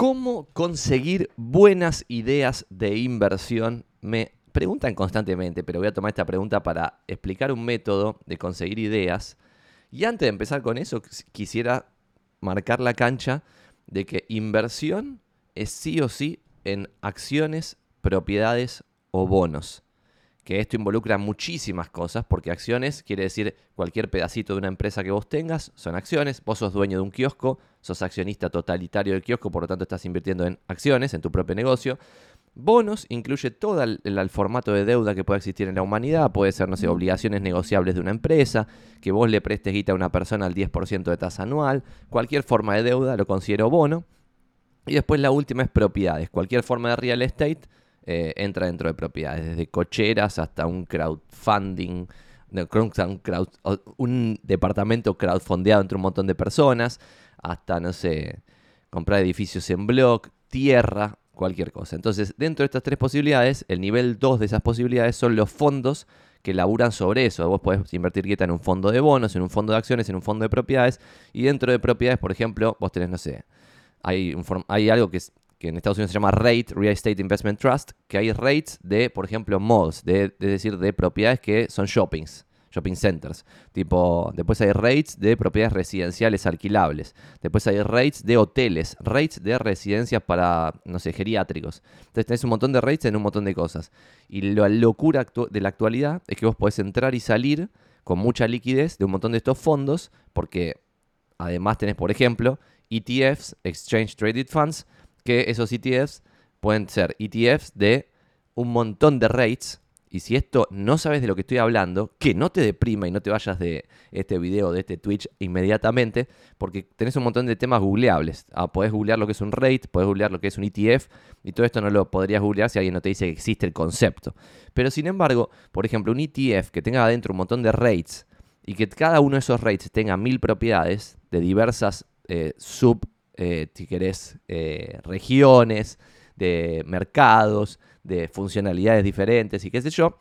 ¿Cómo conseguir buenas ideas de inversión? Me preguntan constantemente, pero voy a tomar esta pregunta para explicar un método de conseguir ideas. Y antes de empezar con eso, quisiera marcar la cancha de que inversión es sí o sí en acciones, propiedades o bonos que esto involucra muchísimas cosas, porque acciones quiere decir cualquier pedacito de una empresa que vos tengas, son acciones, vos sos dueño de un kiosco, sos accionista totalitario del kiosco, por lo tanto estás invirtiendo en acciones, en tu propio negocio. Bonos incluye todo el, formato de deuda que puede existir en la humanidad, puede ser, no sé, obligaciones negociables de una empresa, que vos le prestes guita a una persona al 10% de tasa anual, cualquier forma de deuda lo considero bono. Y después la última es propiedades, cualquier forma de real estate eh, entra dentro de propiedades, desde cocheras hasta un crowdfunding, un, departamento crowdfundeado entre un montón de personas, hasta, no sé, comprar edificios en blog, tierra, cualquier cosa. Entonces, dentro de estas tres posibilidades, el nivel 2 de esas posibilidades son los fondos que laburan sobre eso. Vos podés invertir guita en un fondo de bonos, en un fondo de acciones, en un fondo de propiedades. Y dentro de propiedades, por ejemplo, vos tenés, no sé, hay, hay algo que es que en Estados Unidos se llama REIT, Real Estate Investment Trust, que hay rates de, por ejemplo, malls, de, es decir, de propiedades que son shoppings, shopping centers. Tipo, después hay rates de propiedades residenciales alquilables. Después hay rates de hoteles, rates de residencias para, no sé, geriátricos. Entonces tenés un montón de rates en un montón de cosas. Y la locura de la actualidad es que vos podés entrar y salir con mucha liquidez de un montón de estos fondos, porque además tenés, por ejemplo, ETFs, Exchange Traded Funds, que esos ETFs pueden ser ETFs de un montón de rates. Y si esto no sabes de lo que estoy hablando, que no te deprima y no te vayas de este video, de este Twitch inmediatamente, porque tenés un montón de temas googleables. Ah, podés googlear lo que es un rate, podés googlear lo que es un ETF, y todo esto no lo podrías googlear si alguien no te dice que existe el concepto. Pero sin embargo, por ejemplo, un ETF que tenga adentro un montón de rates y que cada uno de esos rates tenga mil propiedades de diversas eh, sub eh, si querés, eh, regiones, de mercados, de funcionalidades diferentes y qué sé yo,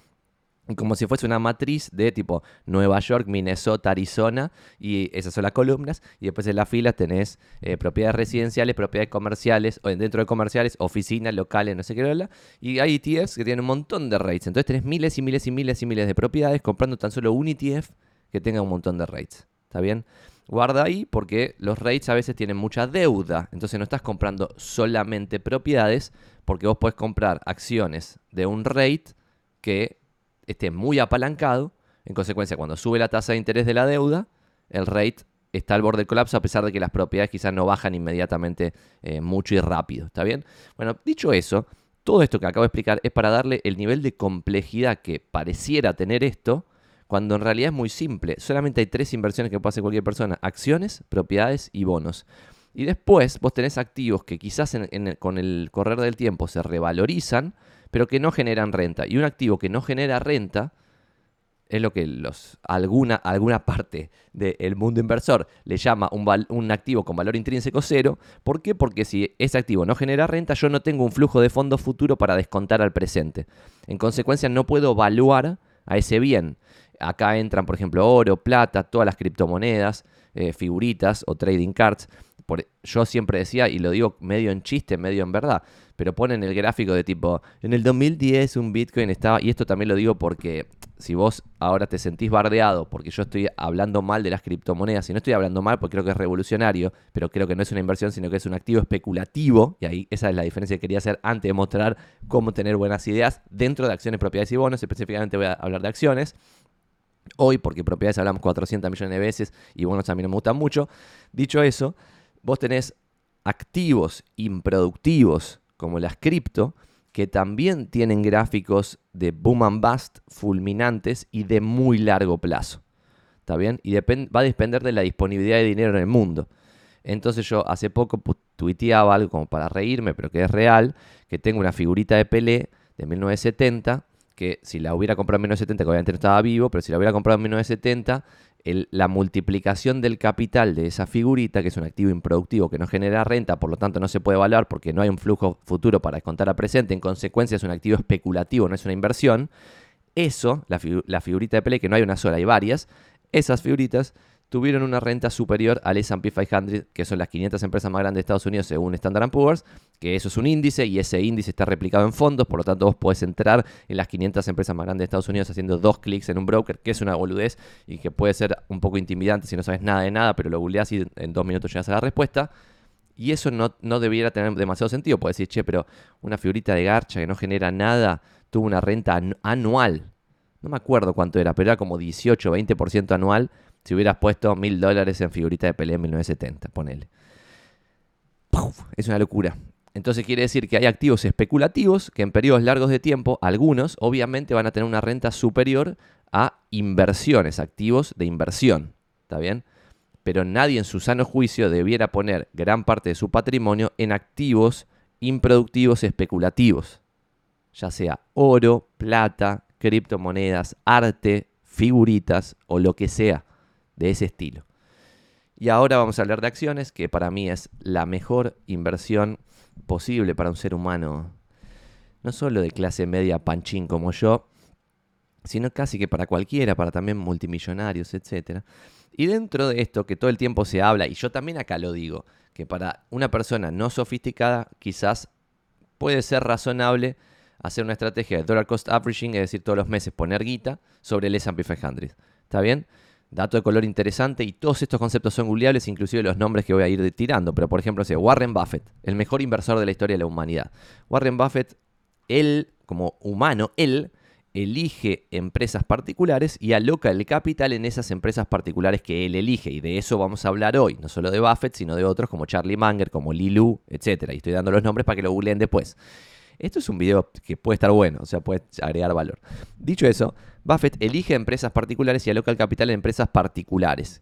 como si fuese una matriz de tipo Nueva York, Minnesota, Arizona, y esas son las columnas, y después en la fila tenés eh, propiedades residenciales, propiedades comerciales, o dentro de comerciales, oficinas, locales, no sé qué, y hay ETFs que tienen un montón de rates, entonces tenés miles y miles y miles y miles de propiedades comprando tan solo un ETF que tenga un montón de rates, ¿está bien? Guarda ahí porque los rates a veces tienen mucha deuda. Entonces no estás comprando solamente propiedades porque vos podés comprar acciones de un rate que esté muy apalancado. En consecuencia, cuando sube la tasa de interés de la deuda, el rate está al borde del colapso a pesar de que las propiedades quizás no bajan inmediatamente eh, mucho y rápido. ¿Está bien? Bueno, dicho eso, todo esto que acabo de explicar es para darle el nivel de complejidad que pareciera tener esto cuando en realidad es muy simple. Solamente hay tres inversiones que puede hacer cualquier persona. Acciones, propiedades y bonos. Y después vos tenés activos que quizás con el correr del tiempo se revalorizan, pero que no generan renta. Y un activo que no genera renta es lo que los, alguna, alguna parte del mundo inversor le llama un, un, activo con valor intrínseco cero. ¿Por qué? Porque si ese activo no genera renta, yo no tengo un flujo de fondo futuro para descontar al presente. En consecuencia, no puedo evaluar a ese bien. Acá entran, por ejemplo, oro, plata, todas las criptomonedas, eh, figuritas o trading cards. yo siempre decía, y lo digo medio en chiste, medio en verdad, pero ponen el gráfico de tipo, en el 2010 un Bitcoin estaba, y esto también lo digo porque si vos ahora te sentís bardeado porque yo estoy hablando mal de las criptomonedas, y no estoy hablando mal porque creo que es revolucionario, pero creo que no es una inversión, sino que es un activo especulativo, y ahí esa es la diferencia que quería hacer antes de mostrar cómo tener buenas ideas dentro de acciones, propiedades y bonos, específicamente voy a hablar de acciones hoy, porque propiedades hablamos 400 millones de veces y bonos también me gustan mucho. Dicho eso, vos tenés activos improductivos como las cripto, que también tienen gráficos de boom and bust fulminantes y de muy largo plazo. ¿Está bien? Y va a depender de la disponibilidad de dinero en el mundo. Entonces yo hace poco tuiteaba algo como para reírme, pero que es real, que tengo una figurita de Pelé de 1970 que si la hubiera comprado en 1970, que obviamente no estaba vivo, pero si la hubiera comprado en 1970, la multiplicación del capital de esa figurita, que es un activo improductivo que no genera renta, por lo tanto no se puede evaluar porque no hay un flujo futuro para descontar a presente, en consecuencia es un activo especulativo, no es una inversión, eso, la, figurita de Pelé, que no hay una sola, hay varias, esas figuritas tuvieron una renta superior al S&P 500, que son las 500 empresas más grandes de Estados Unidos según Standard Poor's, que eso es un índice y ese índice está replicado en fondos, por lo tanto vos podés entrar en las 500 empresas más grandes de Estados Unidos haciendo dos clics en un broker, que es una boludez y que puede ser un poco intimidante si no sabes nada de nada, pero lo googleás y en dos minutos llegas a la respuesta. Y eso no, no debiera tener demasiado sentido. Puedes decir, che, pero una figurita de garcha que no genera nada tuvo una renta anual. No me acuerdo cuánto era, pero era como 18 o 20% anual si hubieras puesto mil dólares en figurita de pelea en 1970, ponele. Es una locura. Entonces quiere decir que hay activos especulativos que en periodos largos de tiempo, algunos obviamente van a tener una renta superior a inversiones, activos de inversión. ¿Está bien? pero nadie en su sano juicio debiera poner gran parte de su patrimonio en activos improductivos especulativos, ya sea oro, plata, criptomonedas, arte, figuritas o lo que sea de ese estilo. Y ahora vamos a hablar de acciones, que para mí es la mejor inversión posible para un ser humano, no solo de clase media panchín como yo, sino casi que para cualquiera, para también multimillonarios, etcétera. Y dentro de esto, que todo el tiempo se habla, y yo también acá lo digo, que para una persona no sofisticada quizás puede ser razonable hacer una estrategia de dollar cost averaging, es decir, todos los meses poner guita sobre el S&P 500. ¿Está bien? Dato de color interesante y todos estos conceptos son googleables, inclusive los nombres que voy a ir tirando. Pero por ejemplo, Warren Buffett, el mejor inversor de la historia de la humanidad. Warren Buffett, él como humano, él elige empresas particulares y aloca el capital en esas empresas particulares que él elige. Y de eso vamos a hablar hoy, no solo de Buffett, sino de otros como Charlie Munger, como Lilu, etc. Y estoy dando los nombres para que lo googleen después. Esto es un video que puede estar bueno, o sea, puede agregar valor. Dicho eso, Buffett elige empresas particulares y aloca el capital en empresas particulares.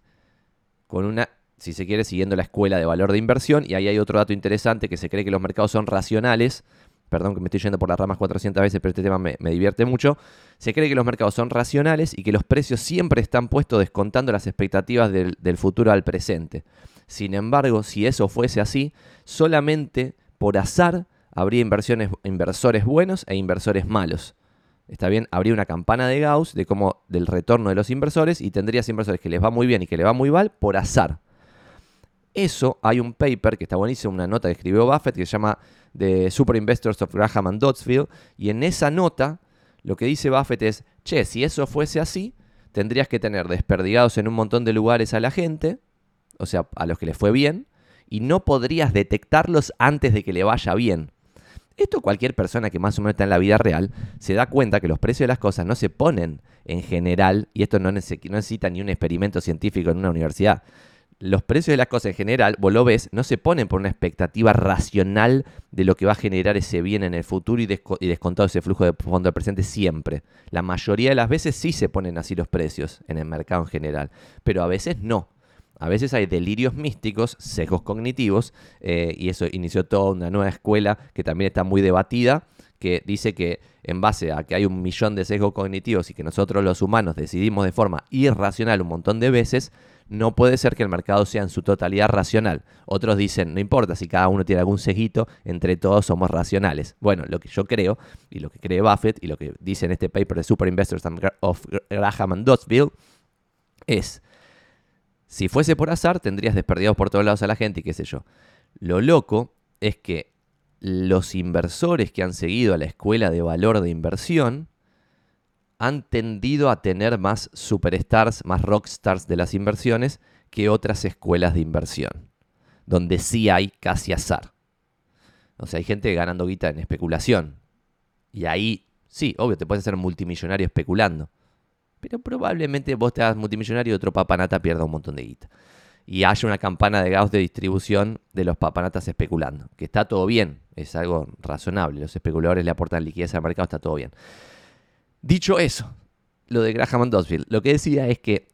Con una, si se quiere, siguiendo la escuela de valor de inversión. Y ahí hay otro dato interesante que se cree que los mercados son racionales perdón que me estoy yendo por las ramas 400 veces, pero este tema me, divierte mucho, se cree que los mercados son racionales y que los precios siempre están puestos descontando las expectativas del, del futuro al presente. Sin embargo, si eso fuese así, solamente por azar habría inversiones, inversores buenos e inversores malos. Está bien, habría una campana de Gauss de cómo del retorno de los inversores y tendrías inversores que les va muy bien y que les va muy mal por azar. Eso hay un paper que está buenísimo, una nota que escribió Buffett que se llama The Super Investors of Graham and Dotsfield. Y en esa nota lo que dice Buffett es, che, si eso fuese así, tendrías que tener desperdigados en un montón de lugares a la gente, o sea, a los que les fue bien, y no podrías detectarlos antes de que le vaya bien. Esto cualquier persona que más o menos está en la vida real se da cuenta que los precios de las cosas no se ponen en general, y esto no necesita ni un experimento científico en una universidad, los precios de las cosas en general, vos lo ves, no se ponen por una expectativa racional de lo que va a generar ese bien en el futuro y, descontado ese flujo de fondo del presente siempre. La mayoría de las veces sí se ponen así los precios en el mercado en general, pero a veces no. A veces hay delirios místicos, sesgos cognitivos, eh, y eso inició toda una nueva escuela que también está muy debatida, que dice que en base a que hay un millón de sesgos cognitivos y que nosotros los humanos decidimos de forma irracional un montón de veces, no puede ser que el mercado sea en su totalidad racional. Otros dicen, no importa si cada uno tiene algún cejito, entre todos somos racionales. Bueno, lo que yo creo, y lo que cree Buffett, y lo que dice en este paper de Super Investors of Graham and Dotsville, es, si fuese por azar, tendrías desperdiados por todos lados a la gente y qué sé yo. Lo loco es que los inversores que han seguido a la escuela de valor de inversión, han tendido a tener más superstars, más rockstars de las inversiones que otras escuelas de inversión, donde sí hay casi azar. O sea, hay gente ganando guita en especulación. Y ahí, sí, obvio, te puedes hacer multimillonario especulando. Pero probablemente vos te hagas multimillonario y otro papanata pierda un montón de guita. Y haya una campana de Gauss de distribución de los papanatas especulando. Que está todo bien, es algo razonable. Los especuladores le aportan liquidez al mercado, está todo bien. Dicho eso, lo de Graham and Dosfield, lo que decía es que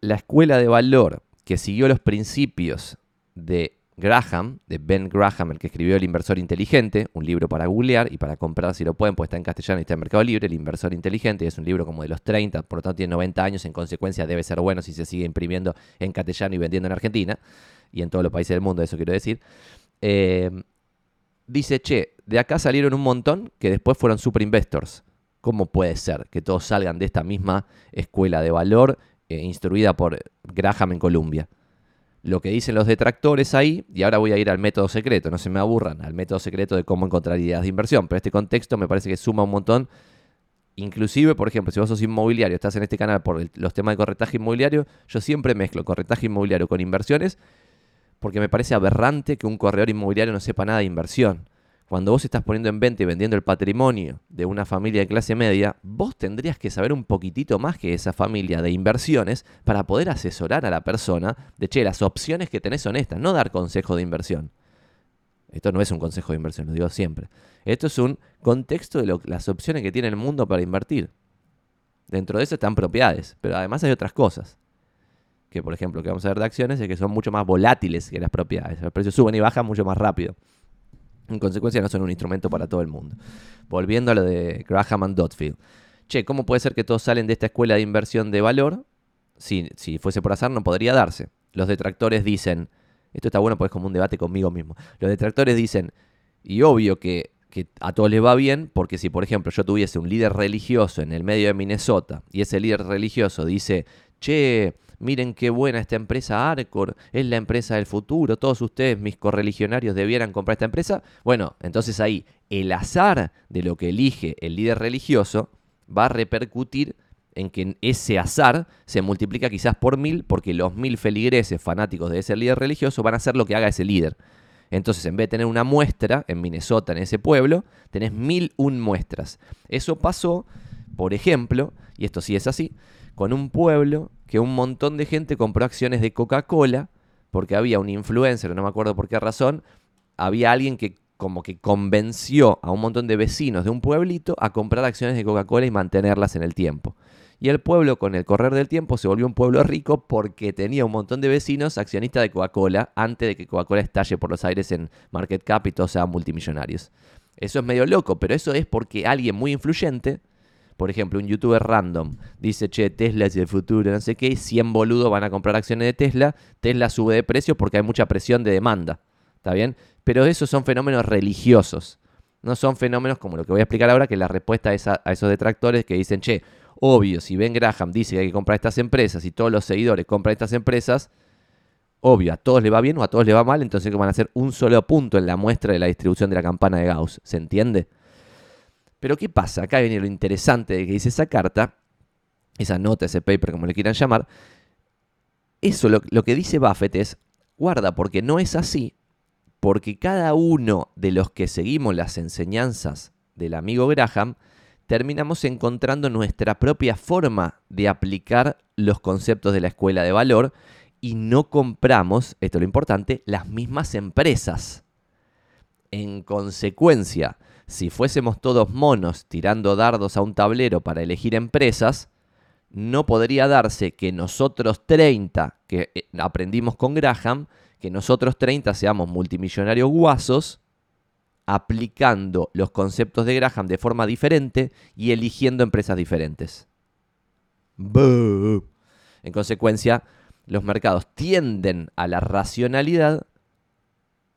la escuela de valor que siguió los principios de Graham, de Ben Graham, el que escribió El Inversor Inteligente, un libro para googlear y para comprar si lo pueden, pues está en castellano y está en Mercado Libre, El Inversor Inteligente, es un libro como de los 30, por lo tanto tiene 90 años, en consecuencia debe ser bueno si se sigue imprimiendo en castellano y vendiendo en Argentina y en todos los países del mundo, eso quiero decir. Eh, dice, che, de acá salieron un montón que después fueron super investors. ¿Cómo puede ser que todos salgan de esta misma escuela de valor eh, instruida por Graham en Columbia. Lo que dicen los detractores ahí, y ahora voy a ir al método secreto, no se me aburran, al método secreto de cómo encontrar ideas de inversión, pero este contexto me parece que suma un montón. Inclusive, por ejemplo, si vos sos inmobiliario, estás en este canal por los temas de corretaje inmobiliario, yo siempre mezclo corretaje inmobiliario con inversiones porque me parece aberrante que un corredor inmobiliario no sepa nada de inversión. Cuando vos estás poniendo en venta y vendiendo el patrimonio de una familia de clase media, vos tendrías que saber un poquitito más que esa familia de inversiones para poder asesorar a la persona de, che, las opciones que tenés son estas, no dar consejo de inversión. Esto no es un consejo de inversión, lo digo siempre. Esto es un contexto de las opciones que tiene el mundo para invertir. Dentro de eso están propiedades, pero además hay otras cosas. Que por ejemplo, que vamos a ver de acciones es que son mucho más volátiles que las propiedades. Los precios suben y bajan mucho más rápido. En consecuencia, no son un instrumento para todo el mundo. Volviendo a lo de Graham and Dotfield. Che, ¿cómo puede ser que todos salen de esta escuela de inversión de valor? Si, si fuese por azar, no podría darse. Los detractores dicen, esto está bueno porque es como un debate conmigo mismo. Los detractores dicen, y obvio que, que a todos les va bien, porque si, por ejemplo, yo tuviese un líder religioso en el medio de Minnesota y ese líder religioso dice, che, miren qué buena esta empresa Arcor, es la empresa del futuro, todos ustedes, mis correligionarios, debieran comprar esta empresa. Bueno, entonces ahí el azar de lo que elige el líder religioso va a repercutir en que ese azar se multiplica quizás por mil, porque los mil feligreses fanáticos de ese líder religioso van a hacer lo que haga ese líder. Entonces, en vez de tener una muestra en Minnesota, en ese pueblo, tenés mil un muestras. Eso pasó, por ejemplo, y esto sí es así, con un pueblo que un montón de gente compró acciones de Coca-Cola porque había un influencer, no me acuerdo por qué razón, había alguien que como que convenció a un montón de vecinos de un pueblito a comprar acciones de Coca-Cola y mantenerlas en el tiempo. Y el pueblo, con el correr del tiempo, se volvió un pueblo rico porque tenía un montón de vecinos accionistas de Coca-Cola antes de que Coca-Cola estalle por los aires en market cap y todos sean multimillonarios. Eso es medio loco, pero eso es porque alguien muy influyente por ejemplo, un youtuber random dice, che, Tesla es el futuro, no sé qué, 100 boludos van a comprar acciones de Tesla, Tesla sube de precio porque hay mucha presión de demanda, ¿está bien? Pero esos son fenómenos religiosos, no son fenómenos como lo que voy a explicar ahora, que la respuesta es a, esos detractores que dicen, che, obvio, si Ben Graham dice que hay que comprar estas empresas y todos los seguidores compran estas empresas, obvio, a todos le va bien o a todos le va mal, entonces van a hacer un solo punto en la muestra de la distribución de la campana de Gauss, ¿se entiende? Pero ¿qué pasa? Acá viene lo interesante de que dice esa carta, esa nota, ese paper, como le quieran llamar. Eso lo, lo que dice Buffett es, guarda, porque no es así, porque cada uno de los que seguimos las enseñanzas del amigo Graham, terminamos encontrando nuestra propia forma de aplicar los conceptos de la escuela de valor y no compramos, esto es lo importante, las mismas empresas. En consecuencia, si fuésemos todos monos tirando dardos a un tablero para elegir empresas, no podría darse que nosotros 30, que eh, aprendimos con Graham, que nosotros 30 seamos multimillonarios guasos, aplicando los conceptos de Graham de forma diferente y eligiendo empresas diferentes. En consecuencia, los mercados tienden a la racionalidad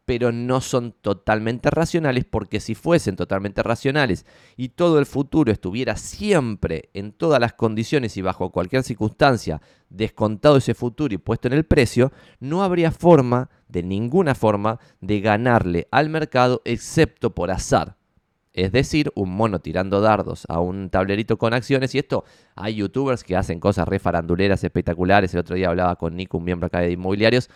pero no son totalmente racionales porque si fuesen totalmente racionales y todo el futuro estuviera siempre en todas las condiciones y bajo cualquier circunstancia descontado ese futuro y puesto en el precio, no habría forma, de ninguna forma, de ganarle al mercado excepto por azar. Es decir, un mono tirando dardos a un tablerito con acciones. Y esto, hay youtubers que hacen cosas re faranduleras espectaculares. El otro día hablaba con Nico, un miembro acá de Inmobiliarios,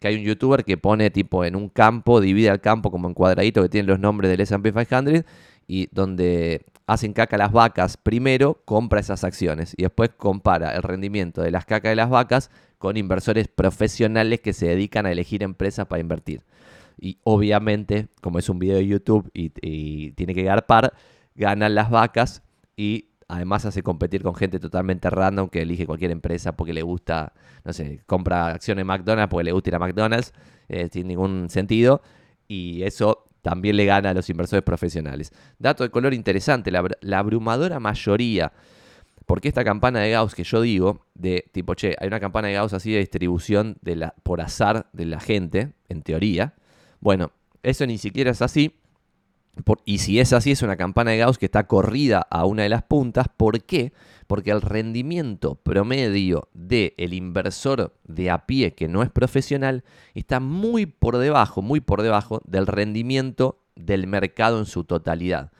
que hay un youtuber que pone tipo en un campo, divide al campo como en cuadradito que tiene los nombres del S&P 500 y donde hacen caca las vacas primero, compra esas acciones y después compara el rendimiento de las cacas de las vacas con inversores profesionales que se dedican a elegir empresas para invertir. Y obviamente, como es un video de YouTube y, tiene que par, ganan las vacas y Además hace competir con gente totalmente random que elige cualquier empresa porque le gusta, no sé, compra acciones McDonald's porque le gusta ir a McDonald's, eh, sin ningún sentido. Y eso también le gana a los inversores profesionales. Dato de color interesante, la, abrumadora mayoría, porque esta campana de Gauss que yo digo, de tipo, che, hay una campana de Gauss así de distribución por azar de la gente, en teoría. Bueno, eso ni siquiera es así, y si es así, es una campana de Gauss que está corrida a una de las puntas. ¿Por qué? Porque el rendimiento promedio del el inversor de a pie que no es profesional está muy por debajo, muy por debajo del rendimiento del mercado en su totalidad.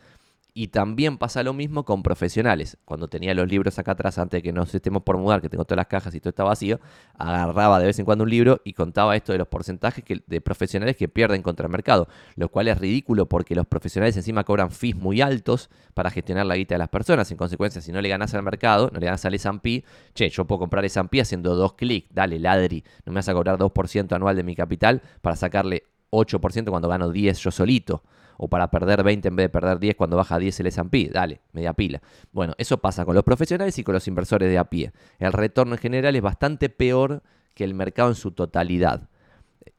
Y también pasa lo mismo con profesionales. Cuando tenía los libros acá atrás, antes de que nos estemos por mudar, que tengo todas las cajas y todo está vacío, agarraba de vez en cuando un libro y contaba esto de los porcentajes de profesionales que pierden contra el mercado. Lo cual es ridículo porque los profesionales encima cobran fees muy altos para gestionar la guita de las personas. En consecuencia, si no le ganas al mercado, no le ganas al S&P, che, yo puedo comprar S&P haciendo dos clics, dale, ladri, no me vas a cobrar 2% anual de mi capital para sacarle 8% cuando gano 10 yo solito o para perder 20 en vez de perder 10 cuando baja 10 el S&P. Dale, media pila. Bueno, eso pasa con los profesionales y con los inversores de a pie. El retorno en general es bastante peor que el mercado en su totalidad.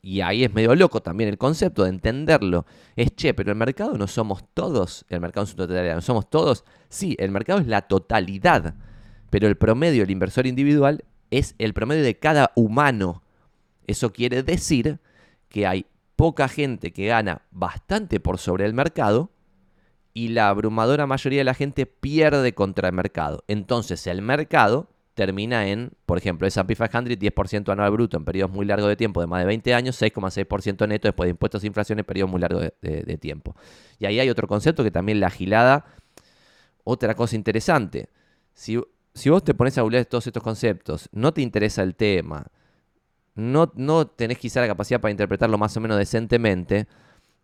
Y ahí es medio loco también el concepto de entenderlo. Es, che, pero el mercado no somos todos, el mercado en su totalidad, no somos todos. Sí, el mercado es la totalidad, pero el promedio, el inversor individual, es el promedio de cada humano. Eso quiere decir que hay poca gente que gana bastante por sobre el mercado y la abrumadora mayoría de la gente pierde contra el mercado. Entonces el mercado termina en, por ejemplo, S&P 500 10% anual bruto en periodos muy largos de tiempo, de más de 20 años, 6,6% neto después de impuestos e inflación en periodos muy largos de, tiempo. Y ahí hay otro concepto que también la agilada, otra cosa interesante. Si, si vos te pones a googlear todos estos conceptos, no te interesa el tema, no, no tenés quizá la capacidad para interpretarlo más o menos decentemente,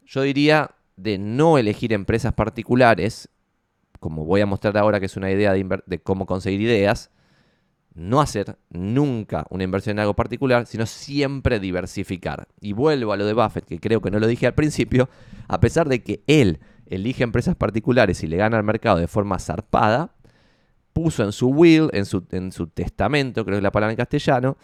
yo diría de no elegir empresas particulares, como voy a mostrar ahora que es una idea de, de cómo conseguir ideas, no hacer nunca una inversión en algo particular, sino siempre diversificar. Y vuelvo a lo de Buffett, que creo que no lo dije al principio, a pesar de que él elige empresas particulares y le gana al mercado de forma zarpada, puso en su will, en su, en su testamento, creo que es la palabra en castellano,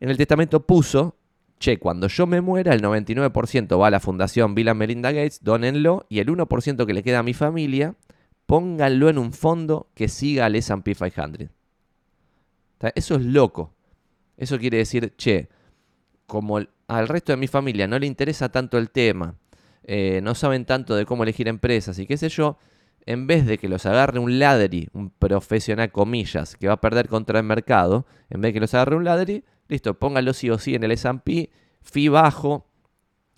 en el testamento puso, che, cuando yo me muera, el 99% va a la fundación Bill and Melinda Gates, donenlo, y el 1% que le queda a mi familia, pónganlo en un fondo que siga al S&P 500. Eso es loco. Eso quiere decir, che, como al resto de mi familia no le interesa tanto el tema, eh, no saben tanto de cómo elegir empresas y qué sé yo, en vez de que los agarre un ladri, un profesional comillas, que va a perder contra el mercado, en vez de que los agarre un ladri, Listo, póngalo sí o sí en el S&P, fee bajo,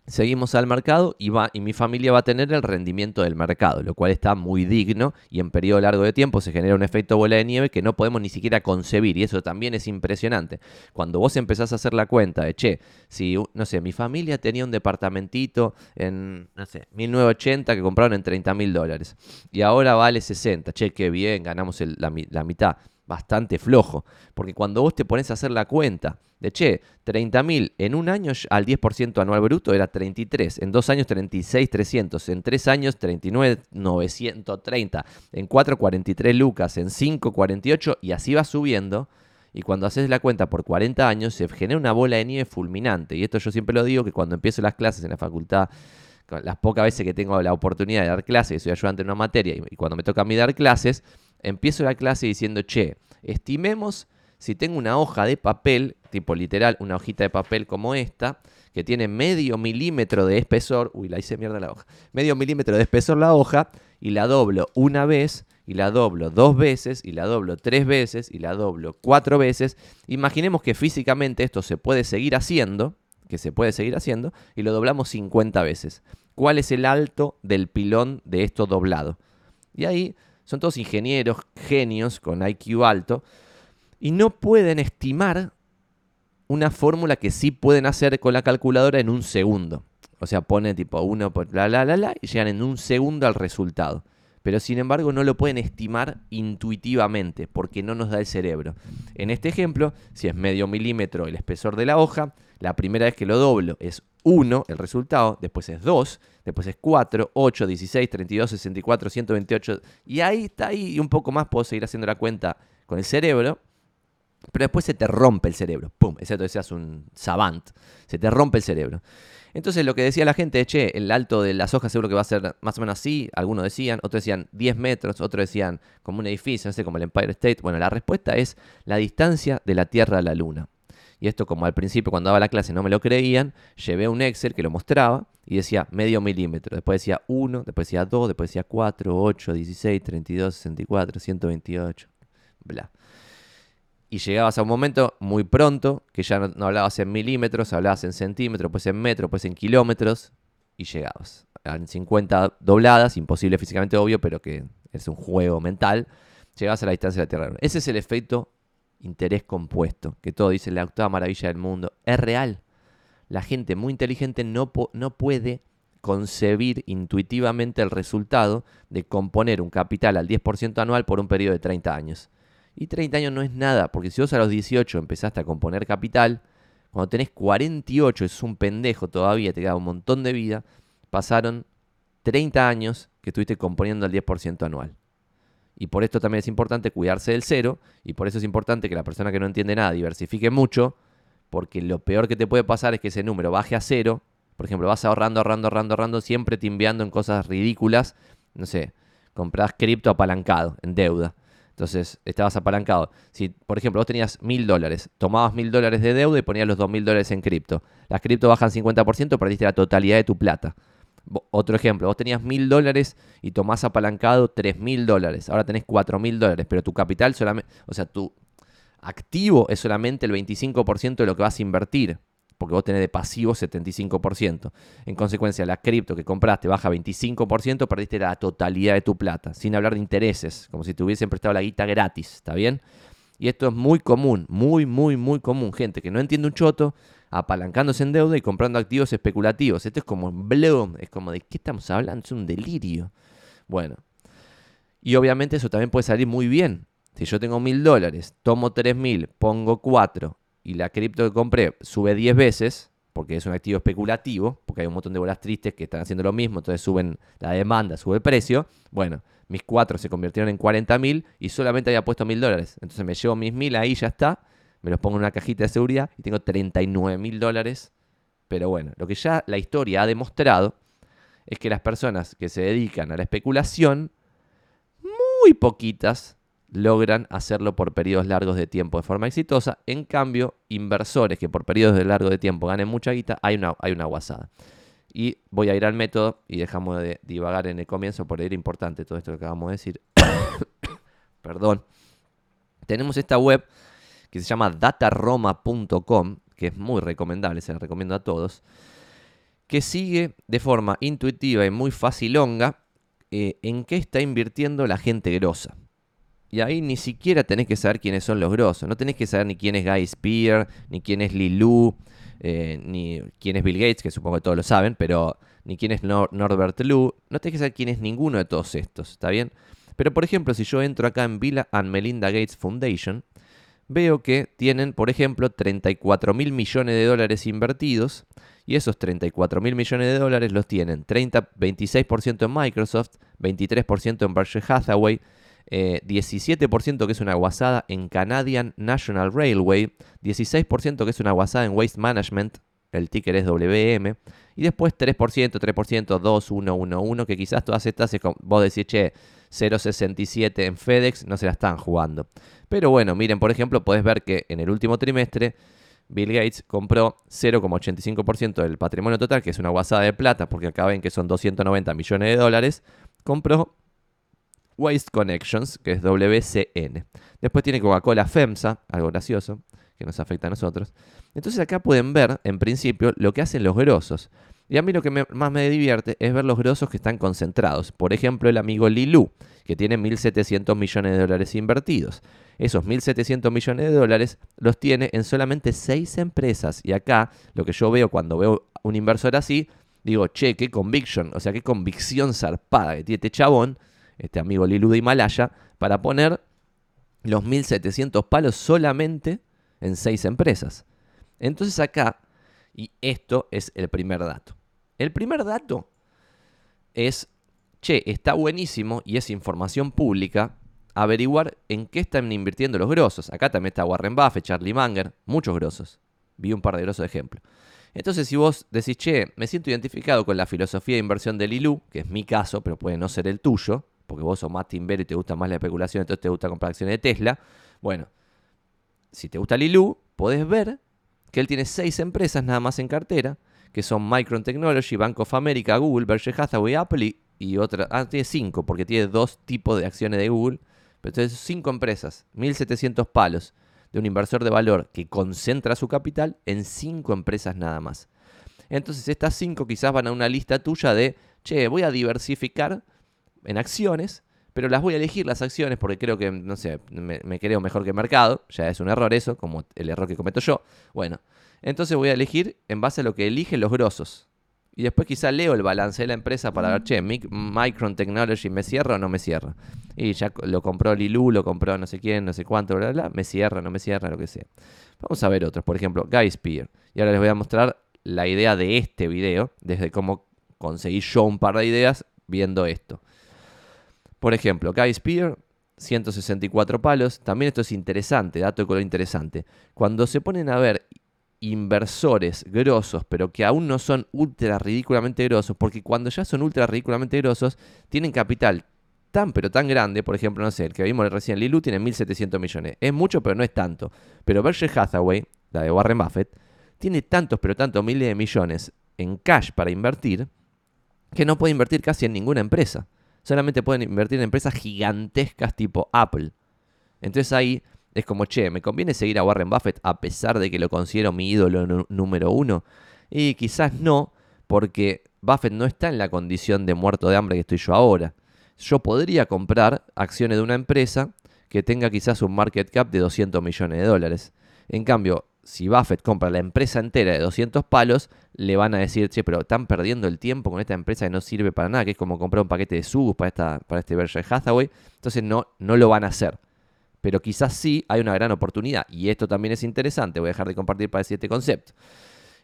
seguimos al mercado y, va, y mi familia va a tener el rendimiento del mercado, lo cual está muy digno y en periodo largo de tiempo se genera un efecto bola de nieve que no podemos ni siquiera concebir y eso también es impresionante. Cuando vos empezás a hacer la cuenta de, che, si, no sé, mi familia tenía un departamentito en, no sé, 1980 que compraron en 30 mil dólares y ahora vale 60, che, qué bien, ganamos la, la mitad bastante flojo. Porque cuando vos te pones a hacer la cuenta de, che, 30.000 en un año al 10% anual bruto era 33, en dos años 36.300, en tres años 39.930, en cuatro 43 lucas, en cinco 48 y así va subiendo. Y cuando haces la cuenta por 40 años se genera una bola de nieve fulminante. Y esto yo siempre lo digo que cuando empiezo las clases en la facultad las pocas veces que tengo la oportunidad de dar clases, soy ayudante en una materia, y, cuando me toca a mí dar clases, empiezo la clase diciendo, che, estimemos si tengo una hoja de papel, tipo literal, una hojita de papel como esta, que tiene medio milímetro de espesor, uy, la hice mierda la hoja, medio milímetro de espesor la hoja, y la doblo una vez, y la doblo dos veces, y la doblo tres veces, y la doblo cuatro veces. Imaginemos que físicamente esto se puede seguir haciendo, que se puede seguir haciendo, y lo doblamos 50 veces. ¿Cuál es el alto del pilón de esto doblado? Y ahí son todos ingenieros, genios con IQ alto, y no pueden estimar una fórmula que sí pueden hacer con la calculadora en un segundo. O sea, pone tipo uno por la la la la y llegan en un segundo al resultado. Pero sin embargo no lo pueden estimar intuitivamente porque no nos da el cerebro. En este ejemplo, si es medio milímetro el espesor de la hoja, la primera vez que lo doblo es 1 el resultado, después es 2, después es 4, 8, 16, 32, 64, 128. Y ahí está ahí un poco más puedo seguir haciendo la cuenta con el cerebro. Pero después se te rompe el cerebro. ¡Pum! Excepto que seas un savant. Se te rompe el cerebro. Entonces lo que decía la gente, che, el alto de las hojas seguro que va a ser más o menos así. Algunos decían, otros decían 10 metros, otros decían como un edificio, no sé, como el Empire State. Bueno, la respuesta es la distancia de la Tierra a la Luna. Y esto como al principio cuando daba la clase no me lo creían, llevé un Excel que lo mostraba y decía medio milímetro, después decía 1, después decía 2, después decía 4, 8, 16, 32, 64, 128, bla. Y llegabas a un momento muy pronto que ya no, hablabas en milímetros, hablabas en centímetros, pues en metros, pues en kilómetros, y llegabas. En 50 dobladas, imposible físicamente obvio, pero que es un juego mental, llegabas a la distancia de la Tierra. Ese es el efecto interés compuesto, que todo dice la octava maravilla del mundo, es real. La gente muy inteligente no, no puede concebir intuitivamente el resultado de componer un capital al 10% anual por un periodo de 30 años. Y 30 años no es nada, porque si vos a los 18 empezaste a componer capital, cuando tenés 48, es un pendejo todavía, te queda un montón de vida, pasaron 30 años que estuviste componiendo al 10% anual. Y por esto también es importante cuidarse del cero. Y por eso es importante que la persona que no entiende nada diversifique mucho. Porque lo peor que te puede pasar es que ese número baje a cero. Por ejemplo, vas ahorrando, ahorrando, ahorrando, ahorrando, siempre timbeando en cosas ridículas. No sé, compras cripto apalancado, en deuda. Entonces, estabas apalancado. Si, por ejemplo, vos tenías mil dólares, tomabas mil dólares de deuda y ponías los dos mil dólares en cripto. Las cripto bajan 50%, perdiste la totalidad de tu plata. Otro ejemplo, vos tenías mil dólares y tomás apalancado tres mil dólares. Ahora tenés cuatro mil dólares, pero tu capital solamente, o sea, tu activo es solamente el 25% de lo que vas a invertir, porque vos tenés de pasivo 75%. En consecuencia, la cripto que compraste baja 25%, perdiste la totalidad de tu plata, sin hablar de intereses, como si te hubiesen prestado la guita gratis, ¿está bien? Y esto es muy común, muy, muy, muy común. Gente que no entiende un choto, apalancándose en deuda y comprando activos especulativos. Esto es como bloom, es como de qué estamos hablando, es un delirio. Bueno, y obviamente eso también puede salir muy bien. Si yo tengo mil dólares, tomo tres mil, pongo cuatro y la cripto que compré sube 10 veces, porque es un activo especulativo, porque hay un montón de bolas tristes que están haciendo lo mismo, entonces suben la demanda, sube el precio. Bueno, mis cuatro se convirtieron en 40 mil y solamente había puesto mil dólares. Entonces me llevo mis mil ahí, ya está me los pongo en una cajita de seguridad y tengo 39 mil dólares. Pero bueno, lo que ya la historia ha demostrado es que las personas que se dedican a la especulación, muy poquitas logran hacerlo por periodos largos de tiempo de forma exitosa. En cambio, inversores que por periodos de largo de tiempo ganen mucha guita, hay una, hay una guasada. Y voy a ir al método y dejamos de divagar en el comienzo porque era importante todo esto que acabamos de decir. Perdón. Tenemos esta web que se llama dataroma.com, que es muy recomendable, se la recomiendo a todos, que sigue de forma intuitiva y muy facilonga eh, en qué está invirtiendo la gente grosa. Y ahí ni siquiera tenés que saber quiénes son los grosos. No tenés que saber ni quién es Guy Spear, ni quién es Lilu, eh, ni quién es Bill Gates, que supongo que todos lo saben, pero ni quién es Norbert Lu. No tenés que saber quién es ninguno de todos estos, ¿está bien? Pero por ejemplo, si yo entro acá en Bill and Melinda Gates Foundation, veo que tienen, por ejemplo, 34 mil millones de dólares invertidos y esos 34 mil millones de dólares los tienen 30, 26% en Microsoft, 23% en Berkshire Hathaway, 17% eh, que es una guasada en Canadian National Railway, 16% que es una guasada en Waste Management, el ticker es WM, y después 3%, 3%, 2, 1, 1, 1, que quizás todas estas, vos decís, che, 0.67 en FedEx, no se la están jugando. Pero bueno, miren, por ejemplo, puedes ver que en el último trimestre Bill Gates compró 0,85% del patrimonio total, que es una guasada de plata, porque acá ven que son 290 millones de dólares. Compró Waste Connections, que es WCN. Después tiene Coca-Cola FEMSA, algo gracioso, que nos afecta a nosotros. Entonces acá pueden ver, en principio, lo que hacen los grosos. Y a mí lo que más me divierte es ver los grosos que están concentrados. Por ejemplo, el amigo Lilu, que tiene 1.700 millones de dólares invertidos. Esos 1.700 millones de dólares los tiene en solamente 6 empresas. Y acá, lo que yo veo cuando veo un inversor así, digo, che, qué conviction, o sea, qué convicción zarpada que tiene este chabón, este amigo Lilu de Himalaya, para poner los 1.700 palos solamente en 6 empresas. Entonces acá, y esto es el primer dato. El primer dato es, che, está buenísimo y es información pública averiguar en qué están invirtiendo los grosos. Acá también está Warren Buffett, Charlie Munger, muchos grosos. Vi un par de grosos ejemplos. Entonces, si vos decís, che, me siento identificado con la filosofía de inversión de Lilu, que es mi caso, pero puede no ser el tuyo, porque vos sos más timber y te gusta más la especulación, entonces te gusta comprar acciones de Tesla. Bueno, si te gusta Lilu, podés ver que él tiene seis empresas nada más en cartera, que son Micron Technology, Bank of America, Google, Berkshire Hathaway, Apple y, y otra. Ah, tiene cinco, porque tiene dos tipos de acciones de Google. Pero entonces cinco empresas, 1.700 palos de un inversor de valor que concentra su capital en cinco empresas nada más. Entonces estas cinco quizás van a una lista tuya de, che, voy a diversificar en acciones, pero las voy a elegir las acciones porque creo que, no sé, me, me creo mejor que el mercado, ya es un error eso, como el error que cometo yo. Bueno, entonces voy a elegir en base a lo que eligen los grosos. Y después quizá leo el balance de la empresa para ver, che, Micron Technology me cierra o no me cierra. Y ya lo compró Lilu, lo compró no sé quién, no sé cuánto, bla, bla, bla, me cierra, no me cierra, lo que sea. Vamos a ver otros, por ejemplo, Guy Spear. Y ahora les voy a mostrar la idea de este video, desde cómo conseguí yo un par de ideas viendo esto. Por ejemplo, Guy Spear, 164 palos. También esto es interesante, dato de color interesante. Cuando se ponen a ver inversores grosos, pero que aún no son ultra ridículamente grosos, porque cuando ya son ultra ridículamente grosos, tienen capital tan pero tan grande, por ejemplo, no sé, el que vimos recién, Lilu tiene 1.700 millones. Es mucho, pero no es tanto. Pero Berkshire Hathaway, la de Warren Buffett, tiene tantos pero tantos miles de millones en cash para invertir, que no puede invertir casi en ninguna empresa. Solamente pueden invertir en empresas gigantescas tipo Apple. Entonces ahí es como, che, ¿me conviene seguir a Warren Buffett a pesar de que lo considero mi ídolo número uno? Y quizás no, porque Buffett no está en la condición de muerto de hambre que estoy yo ahora. Yo podría comprar acciones de una empresa que tenga quizás un market cap de 200 millones de dólares. En cambio, si Buffett compra la empresa entera de 200 palos, le van a decir, che, pero están perdiendo el tiempo con esta empresa que no sirve para nada, que es como comprar un paquete de subs para, esta, para este Berkshire Hathaway. Entonces no, no lo van a hacer pero quizás sí hay una gran oportunidad. Y esto también es interesante, voy a dejar de compartir para decir este concepto.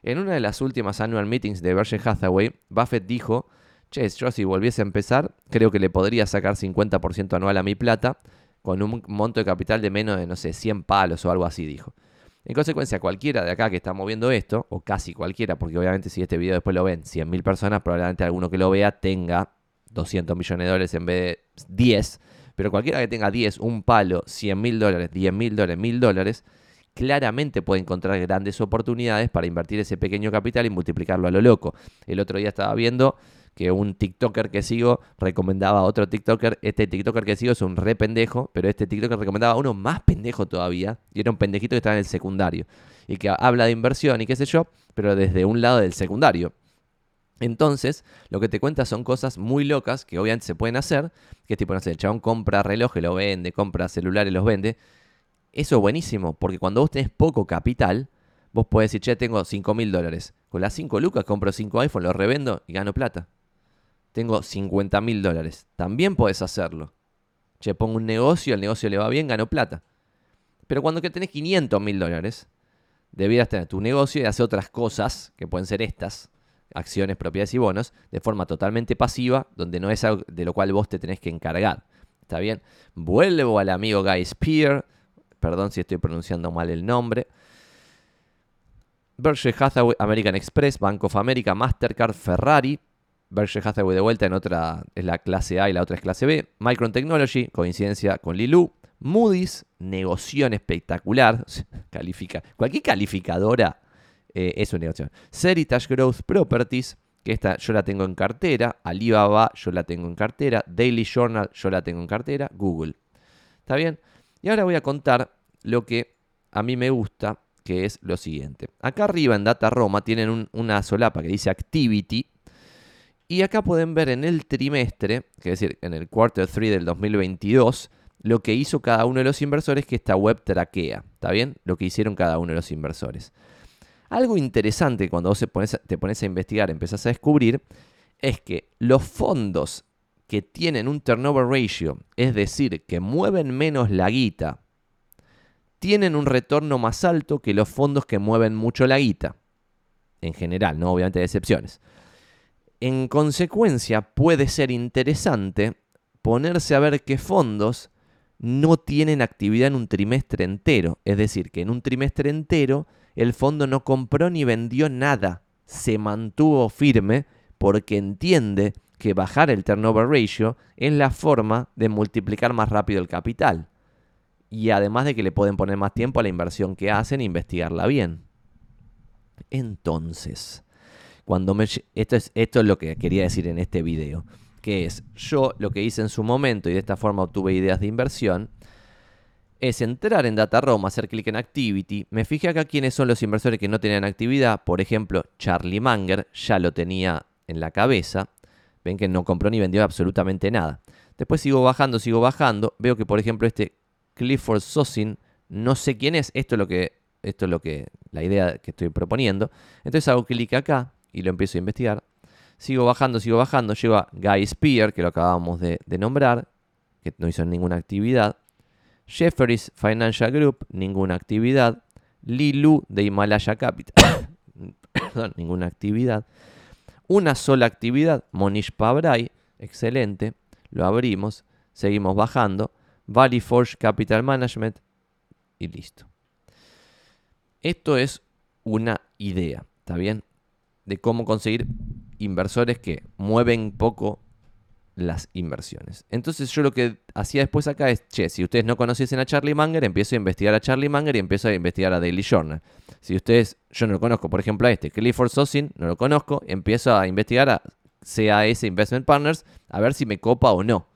En una de las últimas annual meetings de Berkshire Hathaway, Buffett dijo, che, yo si volviese a empezar, creo que le podría sacar 50% anual a mi plata, con un monto de capital de menos de, no sé, 100 palos o algo así, dijo. En consecuencia, cualquiera de acá que está moviendo esto, o casi cualquiera, porque obviamente si este video después lo ven 100.000 personas, probablemente alguno que lo vea tenga 200 millones de dólares en vez de 10, pero cualquiera que tenga 10, un palo, 100 mil dólares, 10 mil dólares, mil dólares, claramente puede encontrar grandes oportunidades para invertir ese pequeño capital y multiplicarlo a lo loco. El otro día estaba viendo que un TikToker que sigo recomendaba a otro TikToker. Este TikToker que sigo es un re pendejo, pero este TikToker recomendaba a uno más pendejo todavía. Y era un pendejito que estaba en el secundario. Y que habla de inversión y qué sé yo, pero desde un lado del secundario. Entonces, lo que te cuenta son cosas muy locas que obviamente se pueden hacer, que tipo, no sé, el chabón compra relojes, lo vende, compra celulares, los vende. Eso es buenísimo, porque cuando vos tenés poco capital, vos podés decir, che, tengo 5 mil dólares. Con las 5 lucas compro 5 iPhones, los revendo y gano plata. Tengo 50 mil dólares. También podés hacerlo. Che, pongo un negocio, el negocio le va bien, gano plata. Pero cuando que tenés 500 mil dólares, debieras tener tu negocio y hacer otras cosas, que pueden ser estas, acciones, propiedades y bonos de forma totalmente pasiva, donde no es algo de lo cual vos te tenés que encargar. ¿Está bien? Vuelvo al amigo Guy Spear, perdón si estoy pronunciando mal el nombre. Berkshire Hathaway, American Express, Bank of America, Mastercard, Ferrari. Berkshire Hathaway de vuelta en otra es la clase A y la otra es clase B. Micron Technology, coincidencia con Lilu. Moody's, negoción espectacular. Califica. Cualquier calificadora eh, es una negocio. Seritage Growth Properties, que esta yo la tengo en cartera. Alibaba yo la tengo en cartera. Daily Journal yo la tengo en cartera. Google. ¿Está bien? Y ahora voy a contar lo que a mí me gusta, que es lo siguiente. Acá arriba en Data Roma tienen una solapa que dice Activity. Y acá pueden ver en el trimestre, es decir, en el quarter 3 del 2022, lo que hizo cada uno de los inversores que esta web traquea. ¿Está bien? Lo que hicieron cada uno de los inversores. Algo interesante cuando vos te pones a investigar, empezás a descubrir, es que los fondos que tienen un turnover ratio, es decir, que mueven menos la guita, tienen un retorno más alto que los fondos que mueven mucho la guita. En general, ¿no? Obviamente hay excepciones. En consecuencia, puede ser interesante ponerse a ver qué fondos no tienen actividad en un trimestre entero. Es decir, que en un trimestre entero el fondo no compró ni vendió nada, se mantuvo firme porque entiende que bajar el turnover ratio es la forma de multiplicar más rápido el capital. Y además de que le pueden poner más tiempo a la inversión que hacen e investigarla bien. Entonces, cuando me, esto, es, esto es lo que quería decir en este video, que es yo lo que hice en su momento y de esta forma obtuve ideas de inversión, es entrar en DataRom, hacer clic en Activity, me fijé acá quiénes son los inversores que no tenían actividad, por ejemplo, Charlie Munger, ya lo tenía en la cabeza, ven que no compró ni vendió absolutamente nada. Después sigo bajando, sigo bajando, veo que por ejemplo este Clifford Sosin, no sé quién es, esto es lo que, esto es lo que, la idea que estoy proponiendo. Entonces hago clic acá y lo empiezo a investigar. Sigo bajando, sigo bajando, llego a Guy Spear, que lo acabamos de nombrar, que no hizo ninguna actividad. Jefferies Financial Group, ninguna actividad. Lilu de Himalaya Capital, ninguna actividad. Una sola actividad, Monish Pabrai, excelente. Lo abrimos, seguimos bajando. Valley Forge Capital Management y listo. Esto es una idea, ¿está bien? De cómo conseguir inversores que mueven poco las inversiones. Entonces yo lo que hacía después acá es, che, si ustedes no conociesen a Charlie Munger, empiezo a investigar a Charlie Munger y empiezo a investigar a Daily Journal. Si ustedes, yo no lo conozco, por ejemplo a este, Clifford Sosin, no lo conozco, empiezo a investigar a CAS Investment Partners a ver si me copa o no.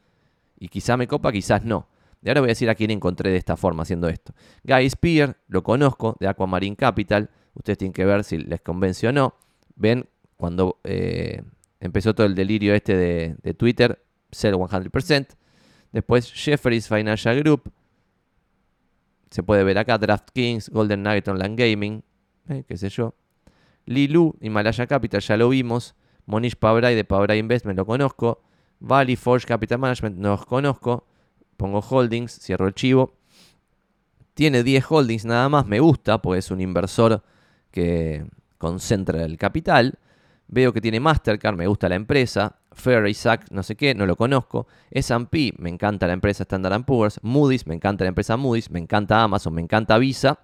Y quizá me copa, quizás no. Y ahora voy a decir a quién encontré de esta forma haciendo esto. Guy Spear, lo conozco, de Aquamarine Capital. Ustedes tienen que ver si les convence o no. Ven, cuando... Eh, empezó todo el delirio este de, Twitter, sell 100%. Después Jefferies Financial Group. Se puede ver acá DraftKings, Golden Nugget Online Gaming, eh, qué sé yo. Lilu, Himalaya Capital, ya lo vimos. Monish Pabrai de Pabrai Investment, lo conozco. Valley Forge Capital Management, no los conozco. Pongo holdings, cierro el chivo. Tiene 10 holdings nada más, me gusta, porque es un inversor que concentra el capital. Veo que tiene Mastercard, me gusta la empresa. Fair Isaac, no sé qué, no lo conozco. S&P, me encanta la empresa Standard Poor's. Moody's, me encanta la empresa Moody's. Me encanta Amazon, me encanta Visa.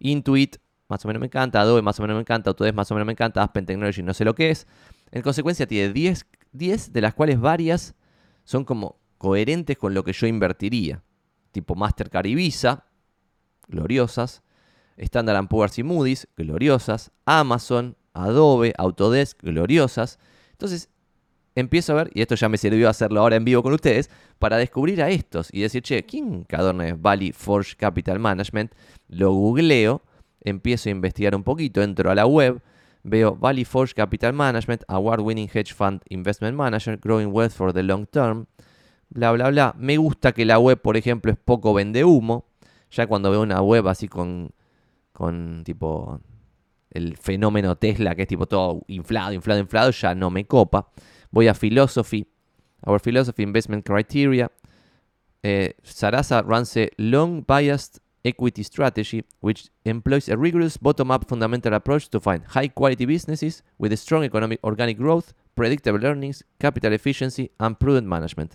Intuit, más o menos me encanta. Adobe, más o menos me encanta. Autodesk, más o menos me encanta. Aspen Technology, no sé lo que es. En consecuencia, tiene 10, 10 de las cuales varias son como coherentes con lo que yo invertiría. Tipo Mastercard y Visa, gloriosas. Standard Poor's y Moody's, gloriosas. Amazon, Adobe, Autodesk, gloriosas. Entonces empiezo a ver, y esto ya me sirvió hacerlo ahora en vivo con ustedes, para descubrir a estos y decir, che, ¿quién cadorna es Valley Forge Capital Management? Lo googleo, empiezo a investigar un poquito, entro a la web, veo Valley Forge Capital Management, Award Winning Hedge Fund Investment Manager, Growing Wealth for the Long Term, bla, bla, bla. Me gusta que la web, por ejemplo, es poco vende humo. Ya cuando veo una web así con, con tipo el fenómeno Tesla, que es tipo todo inflado, inflado, inflado, ya no me copa. Voy a Philosophy, Our Philosophy Investment Criteria. Eh, Sarasa runs a long biased equity strategy which employs a rigorous bottom-up fundamental approach to find high-quality businesses with a strong economic organic growth, predictable earnings, capital efficiency and prudent management.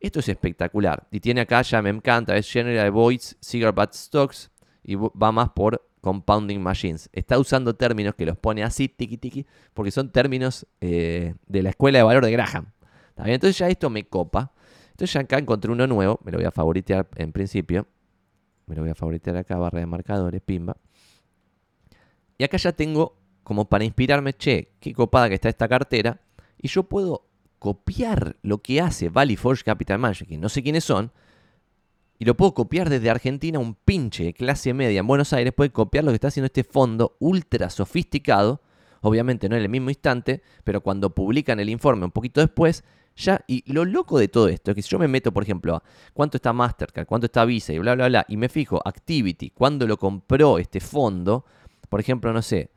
Esto es espectacular. Y tiene acá, ya me encanta, es General Avoids Cigar Bad Stocks y va más por compounding machines. Está usando términos que los pone así, tiki tiki, porque son términos eh, de la escuela de valor de Graham. Entonces ya esto me copa. Entonces ya acá encontré uno nuevo, me lo voy a favoritear en principio. Me lo voy a favoritear acá, barra de marcadores, pimba. Y acá ya tengo como para inspirarme, che, qué copada que está esta cartera. Y yo puedo copiar lo que hace Valley Forge Capital Management, que no sé quiénes son, y lo puedo copiar desde Argentina, un pinche clase media en Buenos Aires puede copiar lo que está haciendo este fondo ultra sofisticado, obviamente no en el mismo instante, pero cuando publican el informe un poquito después, ya, y lo loco de todo esto es que si yo me meto, por ejemplo, a cuánto está Mastercard, cuánto está Visa y bla, bla, bla, y me fijo Activity, cuándo lo compró este fondo, por ejemplo, no sé,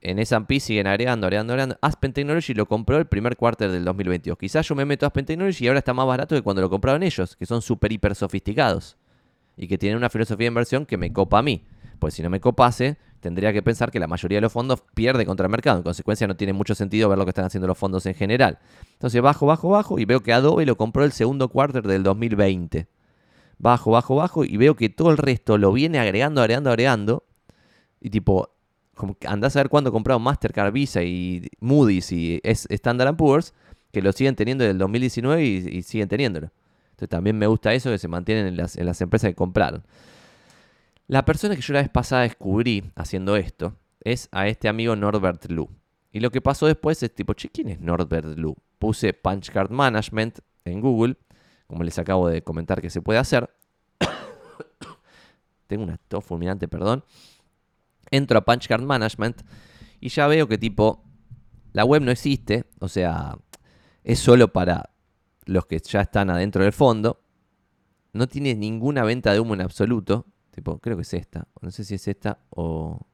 en S&P siguen agregando, agregando, agregando. Aspen Technology lo compró el primer cuarto del 2022. Quizás yo me meto a Aspen Technology y ahora está más barato que cuando lo compraron ellos, que son súper hiper sofisticados y que tienen una filosofía de inversión que me copa a mí. Pues si no me copase, tendría que pensar que la mayoría de los fondos pierde contra el mercado. En consecuencia, no tiene mucho sentido ver lo que están haciendo los fondos en general. Entonces bajo, bajo, bajo y veo que Adobe lo compró el segundo cuarto del 2020. Bajo, bajo, bajo y veo que todo el resto lo viene agregando, agregando, agregando. Y tipo, como andás a ver cuándo compraron Mastercard, Visa y Moody's y Standard Poor's, que lo siguen teniendo desde el 2019 y, siguen teniéndolo. Entonces también me gusta eso que se mantienen en las, empresas que compraron. La persona que yo la vez pasada descubrí haciendo esto es a este amigo Norbert Lu. Y lo que pasó después es tipo, che, ¿quién es Norbert Lu? Puse Punch Card Management en Google, como les acabo de comentar que se puede hacer. Tengo una tos fulminante, perdón. Entro a Punch Card Management y ya veo que tipo, la web no existe, o sea, es solo para los que ya están adentro del fondo. No tiene ninguna venta de humo en absoluto. Tipo, creo que es esta. No sé si es esta o...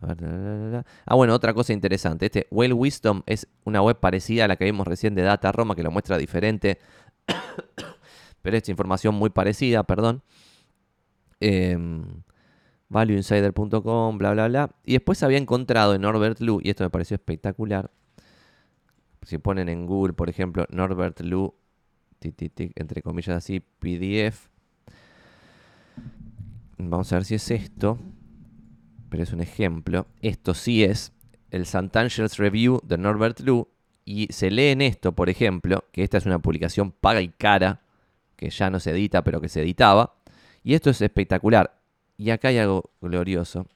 Ah, bueno, otra cosa interesante. Este Well Wisdom es una web parecida a la que vimos recién de Data Roma, que lo muestra diferente. Pero es información muy parecida, perdón. Em, valueinsider.com, bla, bla, bla. Y después había encontrado en Norbert Lu, y esto me pareció espectacular. Si ponen en Google, por ejemplo, Norbert Lu, entre comillas así, PDF. Vamos a ver si es esto pero es un ejemplo. Esto sí es el St. Angels Review de Norbert Lu. Y se lee en esto, por ejemplo, que esta es una publicación paga y cara, que ya no se edita, pero que se editaba. Y esto es espectacular. Y acá hay algo glorioso.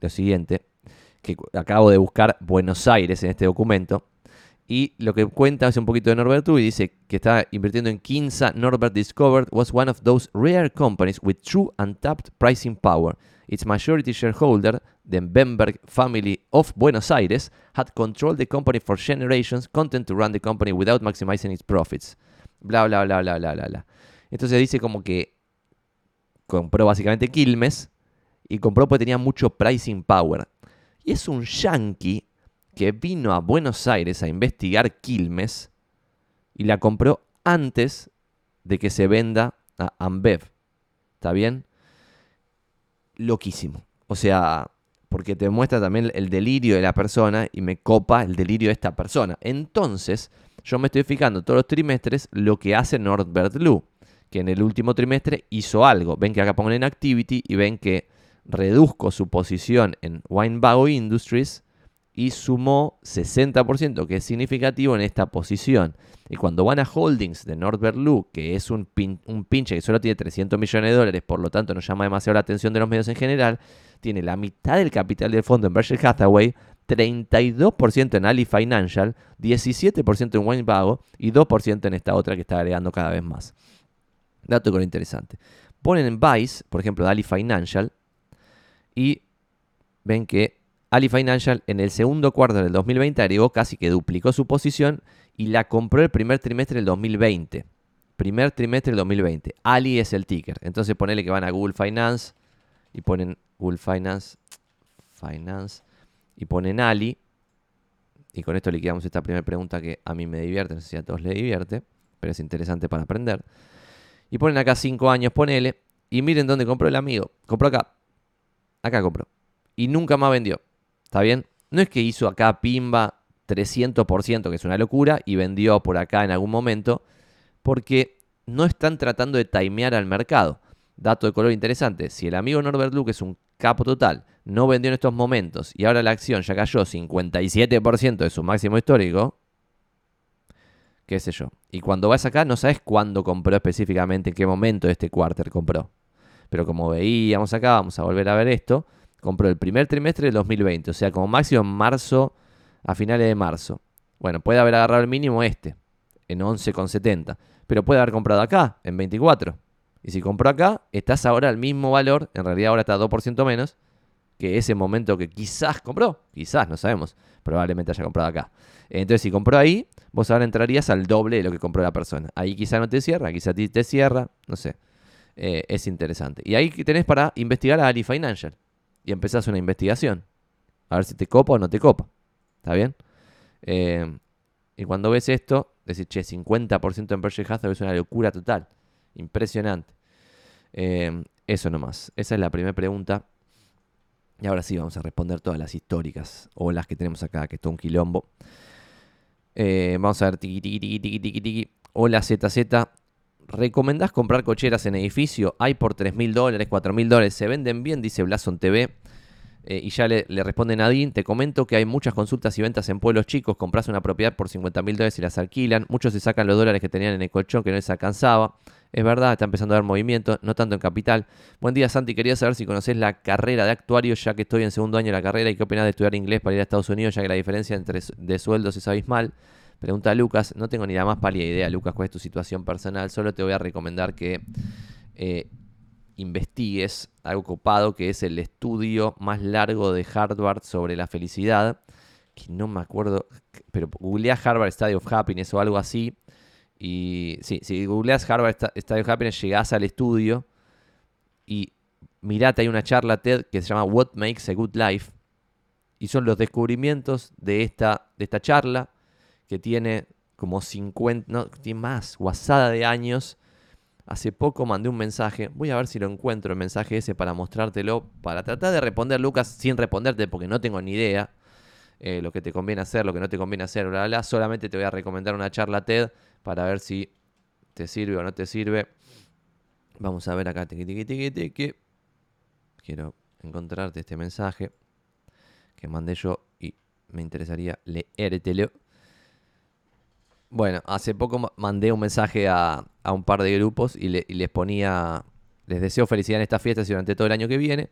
Lo siguiente, que acabo de buscar Buenos Aires en este documento. Y lo que cuenta es un poquito de Norbert y dice que está invirtiendo en Kinsa. Norbert discovered was one of those rare companies with true untapped pricing power its majority shareholder, the Bemberg family of Buenos Aires, had controlled the company for generations, content to run the company without maximizing its profits. Bla, bla, bla, bla, bla, bla, bla. Entonces dice como que compró básicamente Quilmes y compró porque tenía mucho pricing power. Y es un yankee que vino a Buenos Aires a investigar Quilmes y la compró antes de que se venda a Ambev. ¿Está bien? loquísimo. O sea, porque te muestra también el delirio de la persona y me copa el delirio de esta persona. Entonces, yo me estoy fijando todos los trimestres lo que hace Norbert Lu, que en el último trimestre hizo algo. Ven que acá pongo en Activity y ven que reduzco su posición en Winebago Industries y sumó 60%, que es significativo en esta posición. Y cuando van a holdings de Norbert Lu, que es un, un pinche que solo tiene 300 millones de dólares, por lo tanto no llama demasiado la atención de los medios en general, tiene la mitad del capital del fondo en Berkshire Hathaway, 32% en Ali Financial, 17% en Winebago y 2% en esta otra que está agregando cada vez más. Dato con interesante. Ponen en Vice, por ejemplo, Ali Financial, y ven que Ali Financial en el segundo cuarto del 2020 agregó casi que duplicó su posición y la compró el primer trimestre del 2020. Primer trimestre del 2020. Ali es el ticker. Entonces ponele que van a Google Finance y ponen Google Finance, Finance y ponen Ali. Y con esto liquidamos esta primera pregunta que a mí me divierte, no sé si a todos les divierte, pero es interesante para aprender. Y ponen acá 5 años, ponele. Y miren dónde compró el amigo. Compró acá. Acá compró. Y nunca más vendió. ¿Está bien? No es que hizo acá Pimba 300%, que es una locura, y vendió por acá en algún momento, porque no están tratando de timear al mercado. Dato de color interesante, si el amigo Norbert Luke es un capo total, no vendió en estos momentos y ahora la acción ya cayó 57% de su máximo histórico, qué sé yo. Y cuando vas acá no sabes cuándo compró específicamente, en qué momento este quarter compró. Pero como veíamos acá, vamos a volver a ver esto, compró el primer trimestre del 2020, o sea, como máximo en marzo, a finales de marzo. Bueno, puede haber agarrado el mínimo este, en 11,70, pero puede haber comprado acá, en 24. Y si compró acá, estás ahora al mismo valor, en realidad ahora está 2% menos, que ese momento que quizás compró, quizás, no sabemos, probablemente haya comprado acá. Entonces, si compró ahí, vos ahora entrarías al doble de lo que compró la persona. Ahí quizás no te cierra, quizás te cierra, no sé. Eh, es interesante. Y ahí tenés para investigar a Ali Financial y empezás una investigación. A ver si te copa o no te copa. ¿Está bien? Eh, y cuando ves esto, decís, che, 50% en Berkshire Hathaway es una locura total. Impresionante. Eh, eso nomás. Esa es la primera pregunta. Y ahora sí vamos a responder todas las históricas o las que tenemos acá, que es un quilombo. Eh, vamos a ver, tiki, tiki, tiki, tiki, tiki, tiki. Hola ZZ. ¿Recomendás comprar cocheras en edificio? Hay por 3 mil dólares, 4 mil dólares. Se venden bien, dice Blason TV. Eh, y ya le, responde Nadine, te comento que hay muchas consultas y ventas en pueblos chicos, compras una propiedad por 50 mil dólares y las alquilan, muchos se sacan los dólares que tenían en el colchón que no les alcanzaba, Es verdad, está empezando a haber movimiento, no tanto en capital. Buen día, Santi. Quería saber si conoces la carrera de actuario, ya que estoy en segundo año de la carrera y qué opinas de estudiar inglés para ir a Estados Unidos, ya que la diferencia entre de sueldos es abismal. Pregunta Lucas. No tengo ni la más pálida idea, Lucas, cuál es tu situación personal. Solo te voy a recomendar que eh, investigues algo copado, que es el estudio más largo de Harvard sobre la felicidad. Que no me acuerdo, pero googlea Harvard Study of Happiness o algo así y sí, si googleas Harvard Study of Happiness, llegás al estudio y mirate, hay una charla TED que se llama What Makes a Good Life. Y son los descubrimientos de esta, de esta charla que tiene como 50, no, tiene más, guasada de años. Hace poco mandé un mensaje, voy a ver si lo encuentro el mensaje ese para mostrártelo, para tratar de responder, Lucas, sin responderte porque no tengo ni idea eh, lo que te conviene hacer, lo que no te conviene hacer, bla, bla, Solamente te voy a recomendar una charla TED para ver si te sirve o no te sirve. Vamos a ver acá. Quiero encontrarte este mensaje que mandé yo y me interesaría leértelo. Bueno, hace poco mandé un mensaje a, un par de grupos y, y, les ponía, les deseo felicidad en estas fiestas y durante todo el año que viene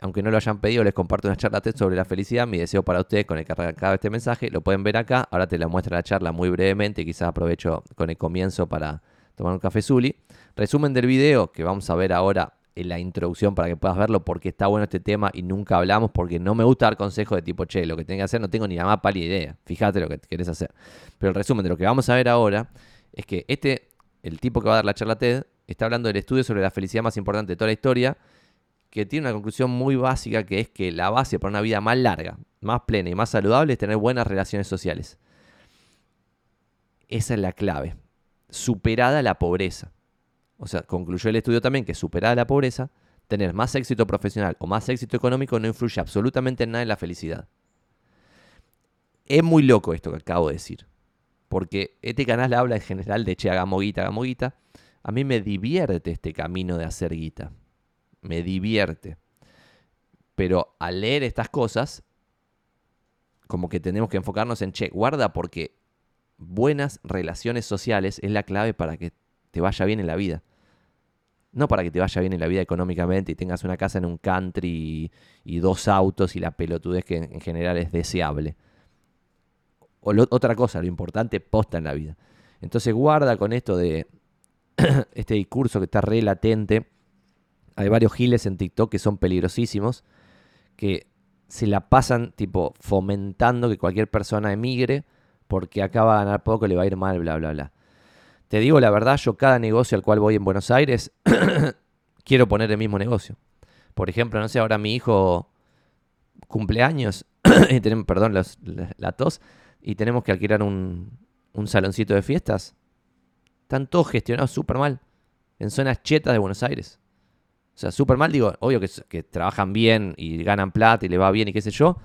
aunque no lo hayan pedido, les comparto una charla TED sobre la felicidad. Mi deseo para ustedes con el que arrancaba este mensaje. Lo pueden ver acá. Ahora te la muestro la charla muy brevemente. Quizás aprovecho con el comienzo para tomar un café Zuli. Resumen del video que vamos a ver ahora en la introducción para que puedas verlo porque está bueno este tema y nunca hablamos porque no me gusta dar consejos de tipo, che, lo que tengo que hacer no tengo ni la más pálida idea. Fíjate lo que querés hacer. Pero el resumen de lo que vamos a ver ahora es que este, el tipo que va a dar la charla TED, está hablando del estudio sobre la felicidad más importante de toda la historia que tiene una conclusión muy básica que es que la base para una vida más larga, más plena y más saludable es tener buenas relaciones sociales. Esa es la clave. Superada la pobreza. O sea, concluyó el estudio también que superada la pobreza, tener más éxito profesional o más éxito económico no influye absolutamente en nada en la felicidad. Es muy loco esto que acabo de decir. Porque este canal habla en general de che, hagamos guita, hagamos guita. A mí me divierte este camino de hacer guita me divierte. Pero al leer estas cosas, como que tenemos que enfocarnos en, che, guarda porque buenas relaciones sociales es la clave para que te vaya bien en la vida. No para que te vaya bien en la vida económicamente y tengas una casa en un country y, dos autos y la pelotudez que en, general es deseable. O otra cosa, lo importante posta en la vida. Entonces guarda con esto de este discurso que está re latente hay varios giles en TikTok que son peligrosísimos, que se la pasan tipo fomentando que cualquier persona emigre porque acá va a ganar poco, le va a ir mal, bla, bla, bla. Te digo la verdad, yo cada negocio al cual voy en Buenos Aires, quiero poner el mismo negocio. Por ejemplo, no sé, ahora mi hijo cumpleaños, y tenemos, perdón, la, tos, y tenemos que alquilar un, un saloncito de fiestas. Están todos gestionados súper mal, en zonas chetas de Buenos Aires. O sea, súper mal, digo, obvio que, trabajan bien y ganan plata y le va bien y qué sé yo.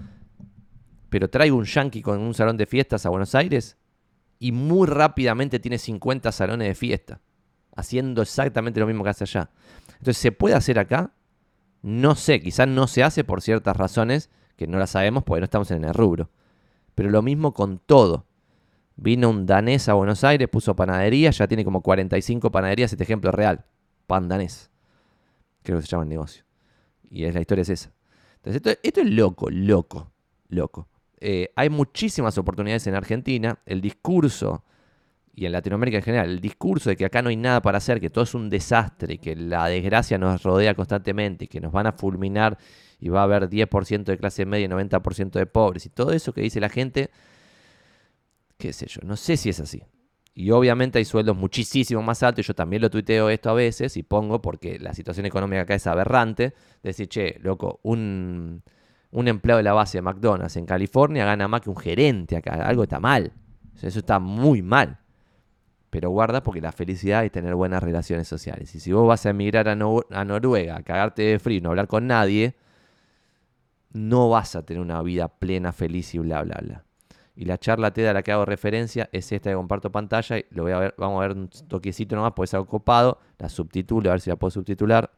Pero traigo un yankee con un salón de fiestas a Buenos Aires y muy rápidamente tiene 50 salones de fiesta. Haciendo exactamente lo mismo que hace allá. Entonces, ¿se puede hacer acá? No sé, quizás no se hace por ciertas razones que no las sabemos porque no estamos en el rubro. Pero lo mismo con todo. Vino un danés a Buenos Aires, puso panadería, ya tiene como 45 panaderías, este ejemplo real. Pan danés creo que se llama el negocio. Y es, la historia es esa. Entonces, esto, es loco, loco, loco. Eh, hay muchísimas oportunidades en Argentina. El discurso, y en Latinoamérica en general, el discurso de que acá no hay nada para hacer, que todo es un desastre, que la desgracia nos rodea constantemente, que nos van a fulminar y va a haber 10% de clase media y 90% de pobres, y todo eso que dice la gente, qué sé yo, no sé si es así. Y obviamente hay sueldos muchísimo más altos. Yo también lo tuiteo esto a veces y pongo porque la situación económica acá es aberrante. Decir, che, loco, un, un empleado de la base de McDonald's en California gana más que un gerente acá. Algo está mal. eso está muy mal. Pero guarda porque la felicidad es tener buenas relaciones sociales. Y si vos vas a emigrar a, a Noruega, cagarte de frío, no hablar con nadie, no vas a tener una vida plena, feliz y bla, bla, bla. Y la charla TED a la que hago referencia es esta que comparto pantalla. Y lo voy a ver, vamos a ver un toquecito nomás, puede ser algo copado. La subtitulo, a ver si la puedo subtitular.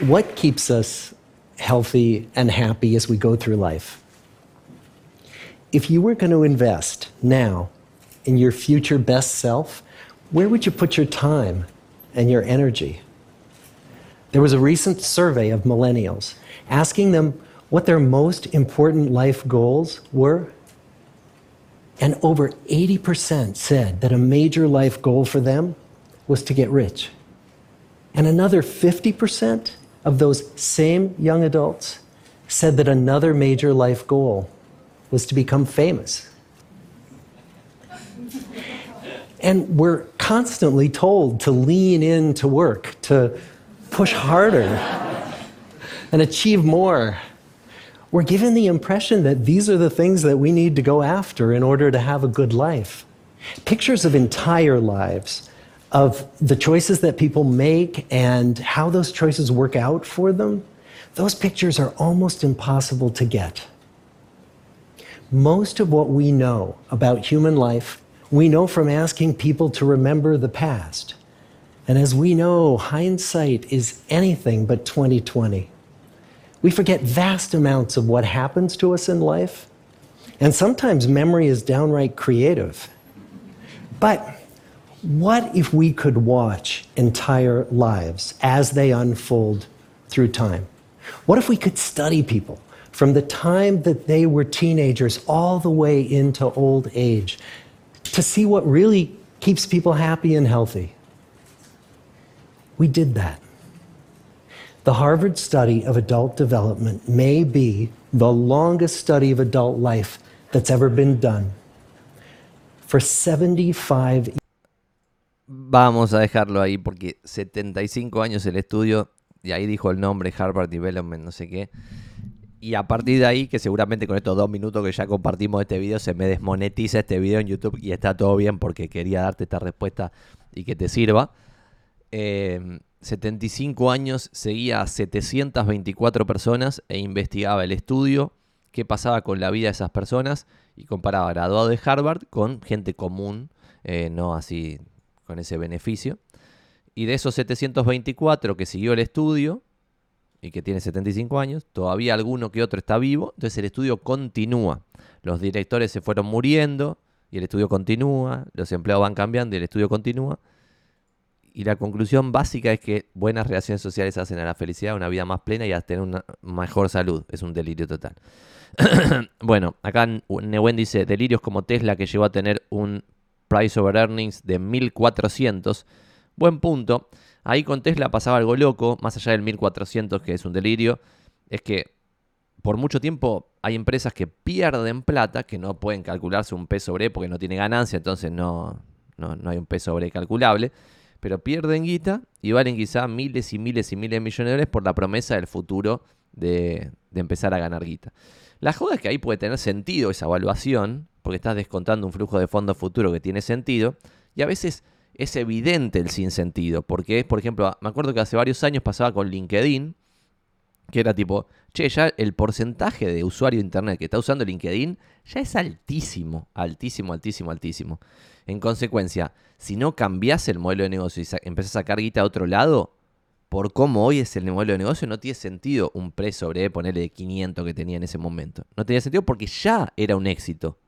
What keeps us healthy, and happy as we go through life. If you were going to invest now in your future best self, where would you put your time and your energy? There was a recent survey of millennials asking them what their most important life goals were. And over 80% said that a major life goal for them was to get rich. And another 50% of those same young adults said that another major life goal was to become famous. And we're constantly told to lean into work, to push harder, and achieve more. We're given the impression that these are the things that we need to go after in order to have a good life. Pictures of entire lives, of the choices that people make and how those choices work out for them, those pictures are almost impossible to get. Most of what we know about human life, we know from asking people to remember the past. And as we know, hindsight is anything but 2020. We forget vast amounts of what happens to us in life, and sometimes memory is downright creative. But what if we could watch entire lives as they unfold through time? What if we could study people from the time that they were teenagers all the way into old age to see what really keeps people happy and healthy? We did that. The Harvard study of adult development may be the longest study of adult life that's ever been done. For 75 Vamos a dejarlo ahí porque 75 años el estudio, y ahí dijo el nombre Harvard Development, no sé qué. Y a partir de ahí, que seguramente con estos dos minutos que ya compartimos este video, se me desmonetiza este video en YouTube y está todo bien porque quería darte esta respuesta y que te sirva. 75 eh, años seguía a 724 personas e investigaba el estudio, qué pasaba con la vida de esas personas y comparaba graduado de Harvard con gente común, eh, no así con ese beneficio. Y de esos 724 que siguió el estudio y que tiene 75 años, todavía alguno que otro está vivo, entonces el estudio continúa. Los directores se fueron muriendo y el estudio continúa, los empleados van cambiando y el estudio continúa. Y la conclusión básica es que buenas relaciones sociales hacen a la felicidad, una vida más plena y a tener una mejor salud. Es un delirio total. bueno, acá Newen dice, delirios como Tesla que llegó a tener un price over earnings de 1400. Buen punto. Ahí con Tesla pasaba algo loco, más allá del 1400 que es un delirio, es que por mucho tiempo hay empresas que pierden plata, que no pueden calcularse un P sobre E porque no tiene ganancia, entonces no, no, hay un P sobre E calculable, pero pierden guita y valen quizá miles y miles y miles de millones de dólares por la promesa del futuro de, de empezar a ganar guita. La joda es que ahí puede tener sentido esa evaluación, porque estás descontando un flujo de fondo futuro que tiene sentido, y a veces es evidente el sinsentido, porque es, por ejemplo, me acuerdo que hace varios años pasaba con LinkedIn, que era tipo, che, ya el porcentaje de usuario de Internet que está usando LinkedIn ya es altísimo, altísimo, altísimo, altísimo. En consecuencia, si no cambias el modelo de negocio y empezás a sacar guita a otro lado, por cómo hoy es el modelo de negocio, no tiene sentido un pre sobre ponerle de 500 que tenía en ese momento. No tenía sentido porque ya era un éxito.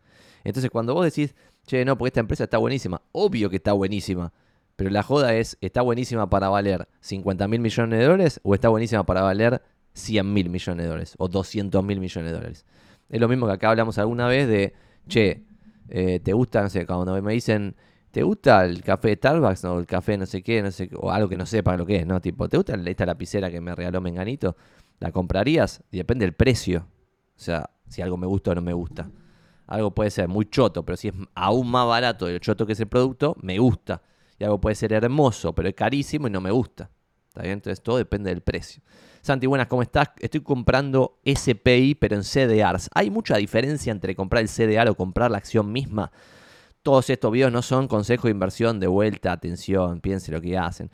Entonces, cuando vos decís, che, no, porque esta empresa está buenísima, obvio que está buenísima. Pero la joda es, ¿está buenísima para valer 50 mil millones de dólares o está buenísima para valer 100 mil millones de dólares o 200 mil millones de dólares? Es lo mismo que acá hablamos alguna vez de, che, eh, ¿te gusta, no sé, cuando me dicen, ¿te gusta el café de Starbucks o el café no sé qué, no sé, o algo que no sepa lo que es, ¿no? Tipo, ¿te gusta esta lapicera que me regaló Menganito? ¿La comprarías? Y depende del precio. O sea, si algo me gusta o no me gusta algo puede ser muy choto, pero si es aún más barato de lo choto que es el producto, me gusta. Y algo puede ser hermoso, pero es carísimo y no me gusta. ¿Está bien? Entonces todo depende del precio. Santi, buenas, ¿cómo estás? Estoy comprando SPI, pero en CDRs. ¿Hay mucha diferencia entre comprar el CDR o comprar la acción misma? Todos estos videos no son consejos de inversión de vuelta, atención, piense lo que hacen.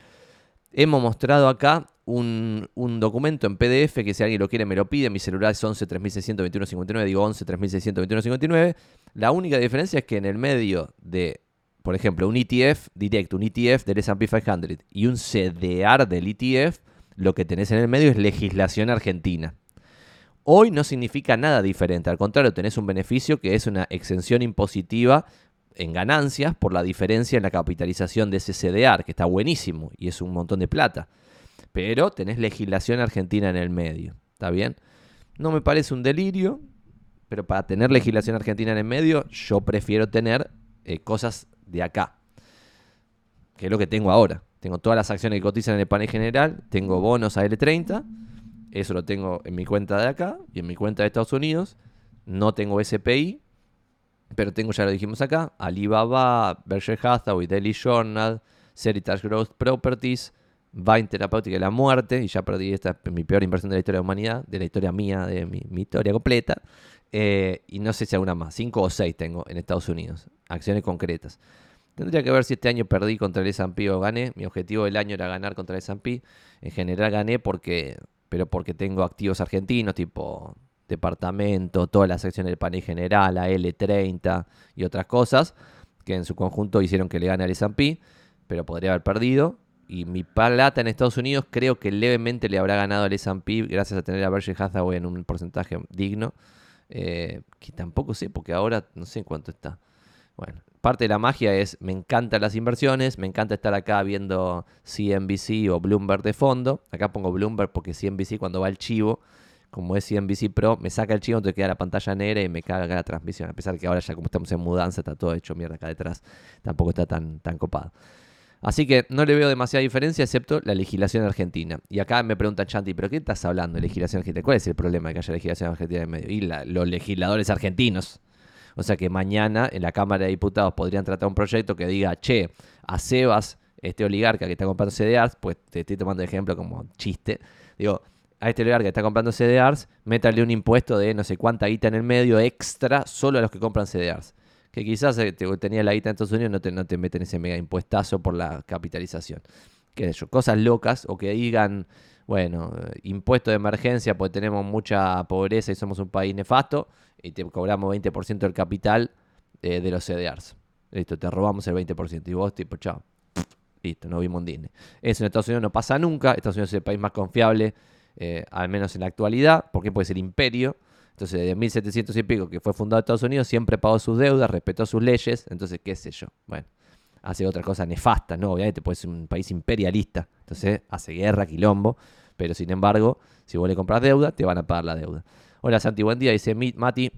Hemos mostrado acá un, documento en PDF que si alguien lo quiere me lo pide. Mi celular es 11 3621 digo 11 3621 La única diferencia es que en el medio de, por ejemplo, un ETF directo, un ETF del S&P 500 y un CDR del ETF, lo que tenés en el medio es legislación argentina. Hoy no significa nada diferente, al contrario, tenés un beneficio que es una exención impositiva en ganancias por la diferencia en la capitalización de ese CDR, que está buenísimo y es un montón de plata. Pero tenés legislación argentina en el medio, ¿está bien? No me parece un delirio, pero para tener legislación argentina en el medio, yo prefiero tener eh, cosas de acá, que es lo que tengo ahora. Tengo todas las acciones que cotizan en el panel general, tengo bonos a L30 eso lo tengo en mi cuenta de acá y en mi cuenta de Estados Unidos. No tengo SPI, pero tengo, ya lo dijimos acá, Alibaba, Berkshire Hathaway, Daily Journal, Seritage Growth Properties, Vine Terapéutica de la Muerte, y ya perdí esta mi peor inversión de la historia de la humanidad, de la historia mía, de mi, historia completa. Eh, y no sé si alguna más, cinco o seis tengo en Estados Unidos, acciones concretas. Tendría que ver si este año perdí contra el S&P o gané. Mi objetivo del año era ganar contra el S&P. En general gané porque pero porque tengo activos argentinos, tipo departamento, todas las secciones del panel general, la L30 y otras cosas, que en su conjunto hicieron que le gane al S&P, pero podría haber perdido. Y mi plata en Estados Unidos creo que levemente le habrá ganado al S&P gracias a tener a Berkshire Hathaway en un porcentaje digno, eh, que tampoco sé, porque ahora no sé cuánto está. Bueno, parte de la magia es, me encantan las inversiones, me encanta estar acá viendo CNBC o Bloomberg de fondo. Acá pongo Bloomberg porque CNBC cuando va el chivo, como es CNBC Pro, me saca el chivo, entonces queda la pantalla negra y me caga la transmisión. A pesar que ahora ya como estamos en mudanza, está todo hecho mierda acá detrás. Tampoco está tan, tan copado. Así que no le veo demasiada diferencia excepto la legislación argentina. Y acá me pregunta Chanti, ¿pero qué estás hablando de legislación argentina? ¿Cuál es el problema de que haya legislación argentina en medio? Y los legisladores argentinos o sea que mañana en la Cámara de Diputados podrían tratar un proyecto que diga, che, a Sebas, este oligarca que está comprando CDRs, pues te estoy tomando de ejemplo como chiste, digo, a este oligarca que está comprando CDRs, métale un impuesto de no sé cuánta guita en el medio extra solo a los que compran CDRs. Que quizás eh, tenía la guita en Estados Unidos, no te, no te meten ese mega impuestazo por la capitalización. Que cosas locas o que digan, bueno, eh, impuesto de emergencia porque tenemos mucha pobreza y somos un país nefasto y te cobramos 20% del capital eh, de los CDRs. Listo, te robamos el 20%. Y vos, tipo, chao. Listo, no vimos un Disney. Eso en Estados Unidos no pasa nunca. Estados Unidos es el país más confiable, eh, al menos en la actualidad, porque puede ser imperio. Entonces, desde 1700 y pico que fue fundado Estados Unidos, siempre pagó sus deudas, respetó sus leyes. Entonces, qué sé yo. Bueno, hace otra cosa nefasta, ¿no? Obviamente puede ser un país imperialista. Entonces, hace guerra, quilombo. Pero, sin embargo, si vos le compras deuda, te van a pagar la deuda. Hola Santi, buen día. Dice Mati.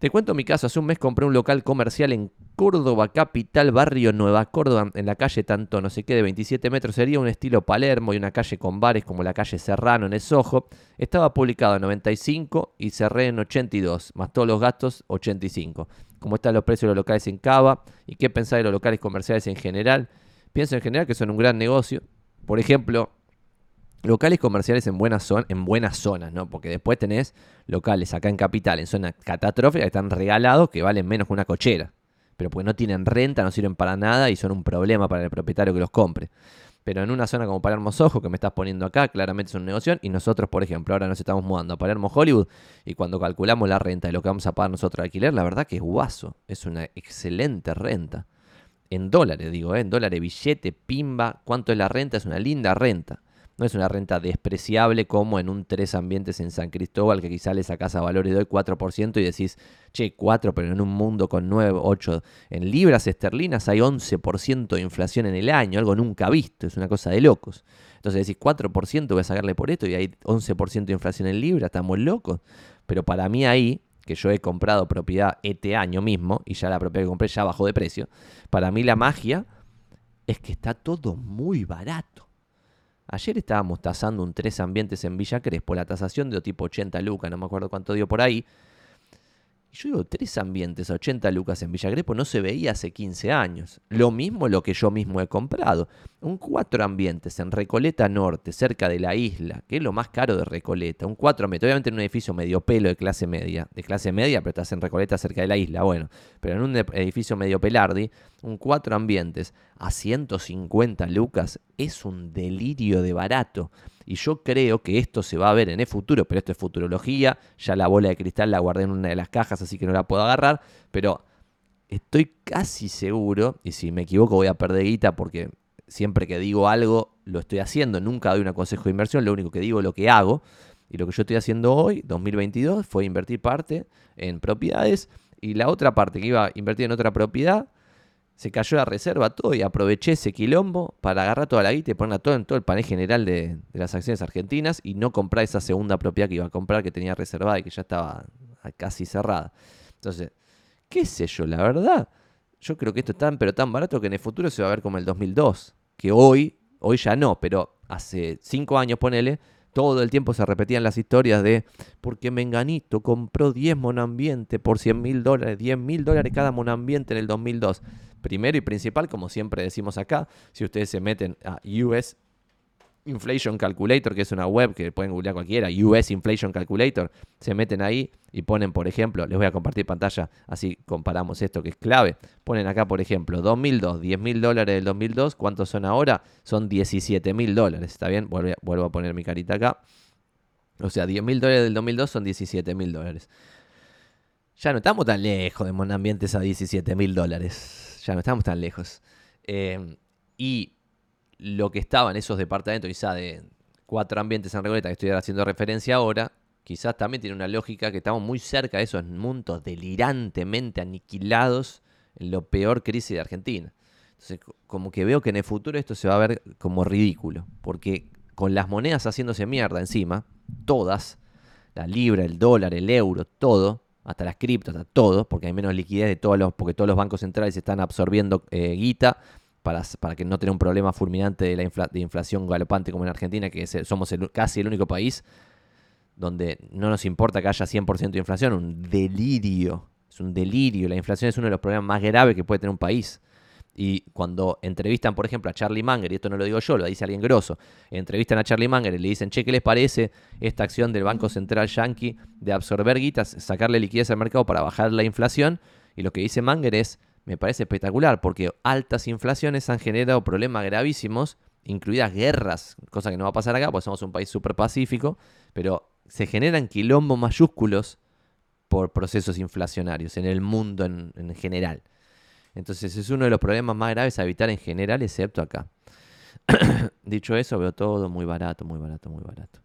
Te cuento mi caso. Hace un mes compré un local comercial en Córdoba, capital, barrio Nueva Córdoba, en la calle tanto no sé qué de 27 metros. Sería un estilo Palermo y una calle con bares como la calle Serrano en el Soho. Estaba publicado en 95 y cerré en 82, más todos los gastos 85. ¿Cómo están los precios de los locales en Cava? ¿Y qué pensáis de los locales comerciales en general? Pienso en general que son un gran negocio. Por ejemplo, locales comerciales en buenas, zonas, en buenas zonas, ¿no? Porque después tenés locales acá en Capital, en zona catastrófica, que están regalados, que valen menos que una cochera. Pero porque no tienen renta, no sirven para nada y son un problema para el propietario que los compre. Pero en una zona como Palermo Sojo, que me estás poniendo acá, claramente es un negocio. Y nosotros, por ejemplo, ahora nos estamos mudando a Palermo Hollywood. Y cuando calculamos la renta de lo que vamos a pagar nosotros de alquiler, la verdad que es guaso. Es una excelente renta. En dólares, digo, ¿eh? en dólares, billete, pimba. ¿Cuánto es la renta? Es una linda renta. No es una renta despreciable como en un tres ambientes en San Cristóbal que quizá le sacas a valor y doy 4% y decís, che, 4, pero en un mundo con 9, 8. En libras esterlinas hay 11% de inflación en el año, algo nunca visto, es una cosa de locos. Entonces decís, 4% voy a sacarle por esto y hay 11% de inflación en libras, estamos locos. Pero para mí ahí, que yo he comprado propiedad este año mismo y ya la propiedad que compré ya bajó de precio, para mí la magia es que está todo muy barato. Ayer estábamos tasando un tres ambientes en Villa Crespo, la tasación de tipo 80 lucas, no me acuerdo cuánto dio por ahí. Y yo digo, tres ambientes a 80 lucas en Villa Crespo no se veía hace 15 años. Lo mismo lo que yo mismo he comprado. Un cuatro ambientes en Recoleta Norte, cerca de la isla, que es lo más caro de Recoleta. Un cuatro ambientes, obviamente en un edificio medio pelo de clase media. De clase media, pero estás en Recoleta cerca de la isla, bueno. Pero en un edificio medio pelardi, un cuatro ambientes a 150 lucas es un delirio de barato. Y yo creo que esto se va a ver en el futuro, pero esto es futurología. Ya la bola de cristal la guardé en una de las cajas, así que no la puedo agarrar. Pero estoy casi seguro, y si me equivoco voy a perder guita porque siempre que digo algo lo estoy haciendo. Nunca doy un consejo de inversión, lo único que digo es lo que hago. Y lo que yo estoy haciendo hoy, 2022, fue invertir parte en propiedades y la otra parte que iba a invertir en otra propiedad, se cayó la reserva todo y aproveché ese quilombo para agarrar toda la guita y ponerla todo en todo el panel general de, las acciones argentinas y no comprar esa segunda propiedad que iba a comprar que tenía reservada y que ya estaba casi cerrada. Entonces, qué sé yo, la verdad, yo creo que esto es tan pero tan barato que en el futuro se va a ver como el 2002, que hoy, hoy ya no, pero hace cinco años ponele, todo el tiempo se repetían las historias de porque Menganito compró 10 monambiente por 100 mil dólares, 10 mil dólares cada monambiente en el 2002. Primero y principal, como siempre decimos acá, si ustedes se meten a US Inflation Calculator, que es una web que pueden googlear cualquiera, US Inflation Calculator, se meten ahí y ponen, por ejemplo, les voy a compartir pantalla, así comparamos esto que es clave. Ponen acá, por ejemplo, 2002, 10 mil dólares del 2002, ¿cuántos son ahora? Son 17 mil dólares, ¿está bien? Vuelvo, a poner mi carita acá. O sea, 10 mil dólares del 2002 son 17 mil dólares. Ya no estamos tan lejos de monambientes a 17 mil dólares. Ya no estamos tan lejos. Eh, y lo que estaba en esos departamentos, quizá de cuatro ambientes en Recoleta que estoy haciendo referencia ahora, quizás también tiene una lógica que estamos muy cerca de esos mundos delirantemente aniquilados en lo peor crisis de Argentina. Entonces, como que veo que en el futuro esto se va a ver como ridículo, porque con las monedas haciéndose mierda encima, todas, la libra, el dólar, el euro, todo, hasta las criptos, hasta todo, porque hay menos liquidez de todos los, porque todos los bancos centrales están absorbiendo eh, guita para, para, que no tenga un problema fulminante de, la de inflación galopante como en Argentina, que somos casi el único país donde no nos importa que haya 100% de inflación, un delirio, es un delirio, la inflación es uno de los problemas más graves que puede tener un país. Y cuando entrevistan, por ejemplo, a Charlie Munger, y esto no lo digo yo, lo dice alguien grosso, entrevistan a Charlie Munger y le dicen, che, ¿qué les parece esta acción del Banco Central Yankee de absorber guitas, sacarle liquidez al mercado para bajar la inflación? Y lo que dice Munger es, me parece espectacular porque altas inflaciones han generado problemas gravísimos, incluidas guerras, cosa que no va a pasar acá porque somos un país súper pacífico, pero se generan quilombos mayúsculos por procesos inflacionarios en el mundo en general. Entonces es uno de los problemas más graves a evitar en general, excepto acá. Dicho eso, veo todo muy barato, muy barato, muy barato.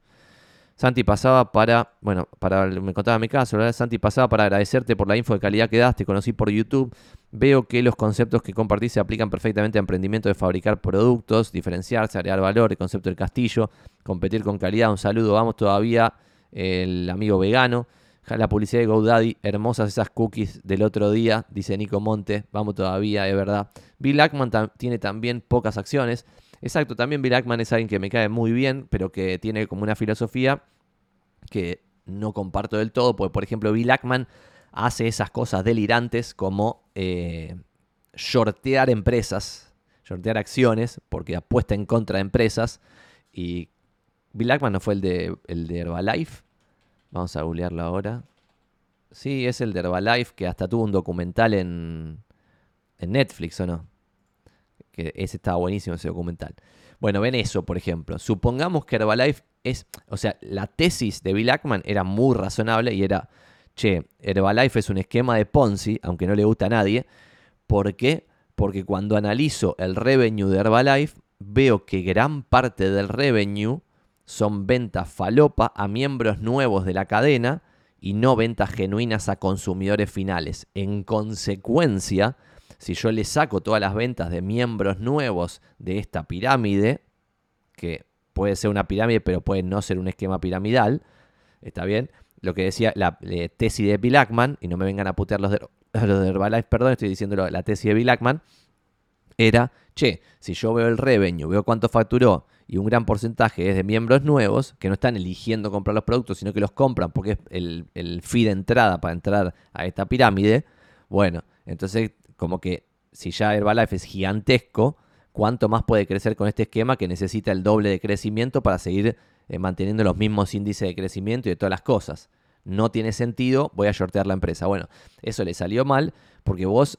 Santi pasaba para, bueno, para, me contaba mi caso, ¿verdad? Santi pasaba para agradecerte por la info de calidad que das, te conocí por YouTube, veo que los conceptos que compartís se aplican perfectamente a emprendimiento de fabricar productos, diferenciarse, agregar valor, el concepto del castillo, competir con calidad, un saludo, vamos todavía, el amigo vegano, la publicidad de GoDaddy, hermosas esas cookies del otro día, dice Nico Monte, vamos todavía, de verdad. Bill Ackman tiene también pocas acciones, Exacto, también Bill Ackman es alguien que me cae muy bien, pero que tiene como una filosofía que no comparto del todo, porque por ejemplo Bill Ackman hace esas cosas delirantes como eh, shortear empresas, shortear acciones, porque apuesta en contra de empresas. Y Bill Ackman no fue el de, el de Herbalife. Vamos a googlearlo ahora. Sí, es el de Herbalife, que hasta tuvo un documental en, en Netflix, ¿o no? que ese estaba buenísimo, ese documental. Bueno, ven eso, por ejemplo. Supongamos que Herbalife es, o sea, la tesis de Bill Ackman era muy razonable y era, che, Herbalife es un esquema de Ponzi, aunque no le gusta a nadie. ¿Por qué? Porque cuando analizo el revenue de Herbalife, veo que gran parte del revenue son ventas falopa a miembros nuevos de la cadena y no ventas genuinas a consumidores finales. En consecuencia, si yo le saco todas las ventas de miembros nuevos de esta pirámide, que puede ser una pirámide, pero puede no ser un esquema piramidal, ¿está bien? Lo que decía la tesis de Bill Ackman, y no me vengan a putear los de, los Herbalife, perdón, estoy diciendo la tesis de Bill Ackman, era, che, si yo veo el revenue, veo cuánto facturó y un gran porcentaje es de miembros nuevos que no están eligiendo comprar los productos, sino que los compran porque es el, el fee de entrada para entrar a esta pirámide, bueno, entonces como que si ya Herbalife es gigantesco, ¿cuánto más puede crecer con este esquema que necesita el doble de crecimiento para seguir eh, manteniendo los mismos índices de crecimiento y de todas las cosas? No tiene sentido, voy a shortear la empresa. Bueno, eso le salió mal porque vos,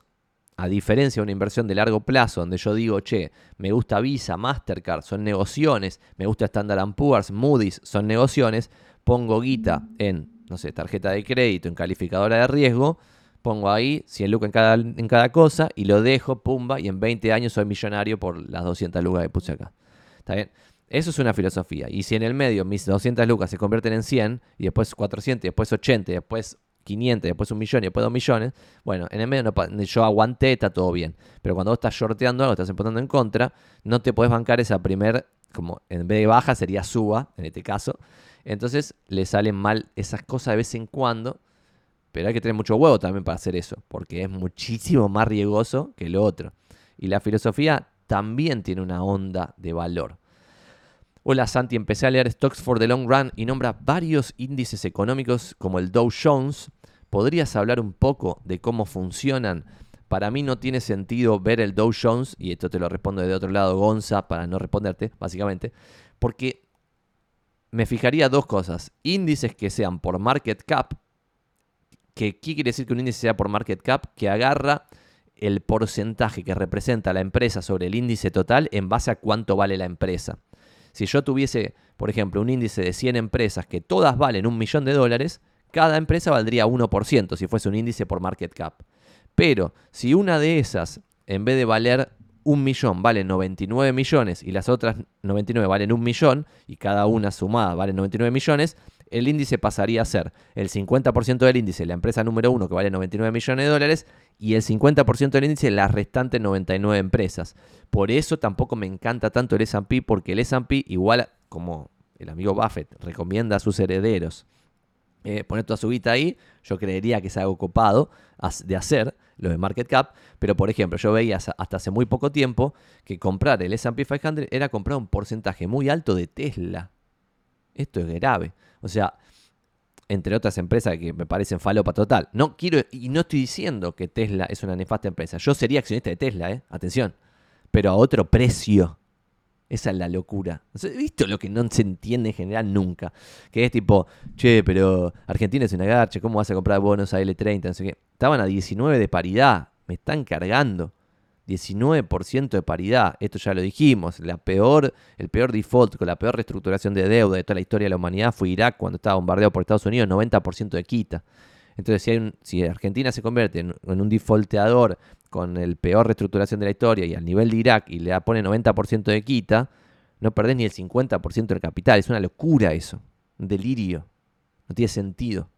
a diferencia de una inversión de largo plazo, donde yo digo, che, me gusta Visa, Mastercard, son negociaciones, me gusta Standard Poor's, Moody's, son negociaciones, pongo guita en, no sé, tarjeta de crédito, en calificadora de riesgo, pongo ahí 100 lucas en cada, en cada cosa y lo dejo, pumba, y en 20 años soy millonario por las 200 lucas que puse acá. ¿Está bien? Eso es una filosofía. Y si en el medio mis 200 lucas se convierten en 100, y después 400, y después 80, y después 500, y después un millón, y después 2 millones, bueno, en el medio no, yo aguanté, está todo bien. Pero cuando vos estás shorteando algo, estás empezando en contra, no te puedes bancar esa primer, como en vez de baja sería suba, en este caso. Entonces le salen mal esas cosas de vez en cuando, pero hay que tener mucho huevo también para hacer eso, porque es muchísimo más riesgoso que lo otro. Y la filosofía también tiene una onda de valor. Hola Santi, empecé a leer Stocks for the Long Run y nombra varios índices económicos como el Dow Jones. ¿Podrías hablar un poco de cómo funcionan? Para mí no tiene sentido ver el Dow Jones, y esto te lo respondo de otro lado, Gonza, para no responderte, básicamente, porque me fijaría dos cosas. Índices que sean por market cap, que ¿qué quiere decir que un índice sea por market cap? Que agarra el porcentaje que representa la empresa sobre el índice total en base a cuánto vale la empresa. Si yo tuviese, por ejemplo, un índice de 100 empresas que todas valen un millón de dólares, cada empresa valdría 1% si fuese un índice por market cap. Pero si una de esas, en vez de valer un millón, vale 99 millones y las otras 99 valen un millón y cada una sumada vale 99 millones, el índice pasaría a ser el 50% del índice la empresa número uno que vale 99 millones de dólares y el 50% del índice las restantes 99 empresas. Por eso tampoco me encanta tanto el S&P porque el S&P igual como el amigo Buffett recomienda a sus herederos eh, poner toda su guita ahí, yo creería que es algo copado de hacer, lo de market cap, pero por ejemplo, yo veía hasta hace muy poco tiempo que comprar el S&P 500 era comprar un porcentaje muy alto de Tesla. Esto es grave. O sea, entre otras empresas que me parecen falopa total. No quiero, y no estoy diciendo que Tesla es una nefasta empresa. Yo sería accionista de Tesla, ¿eh? Atención. Pero a otro precio. Esa es la locura. ¿He visto lo que no se entiende en general nunca? Que es tipo, che, pero Argentina es una garcha, ¿cómo vas a comprar bonos a L30? No sé qué. Estaban a 19 de paridad, me están cargando. 19% de paridad, esto ya lo dijimos, la peor, el peor default con la peor reestructuración de deuda de toda la historia de la humanidad fue Irak cuando estaba bombardeado por Estados Unidos, 90% de quita. Entonces, si, Argentina se convierte en, un defaulteador con el peor reestructuración de la historia y al nivel de Irak y le pone 90% de quita, no perdés ni el 50% del capital. Es una locura eso, un delirio. No tiene sentido.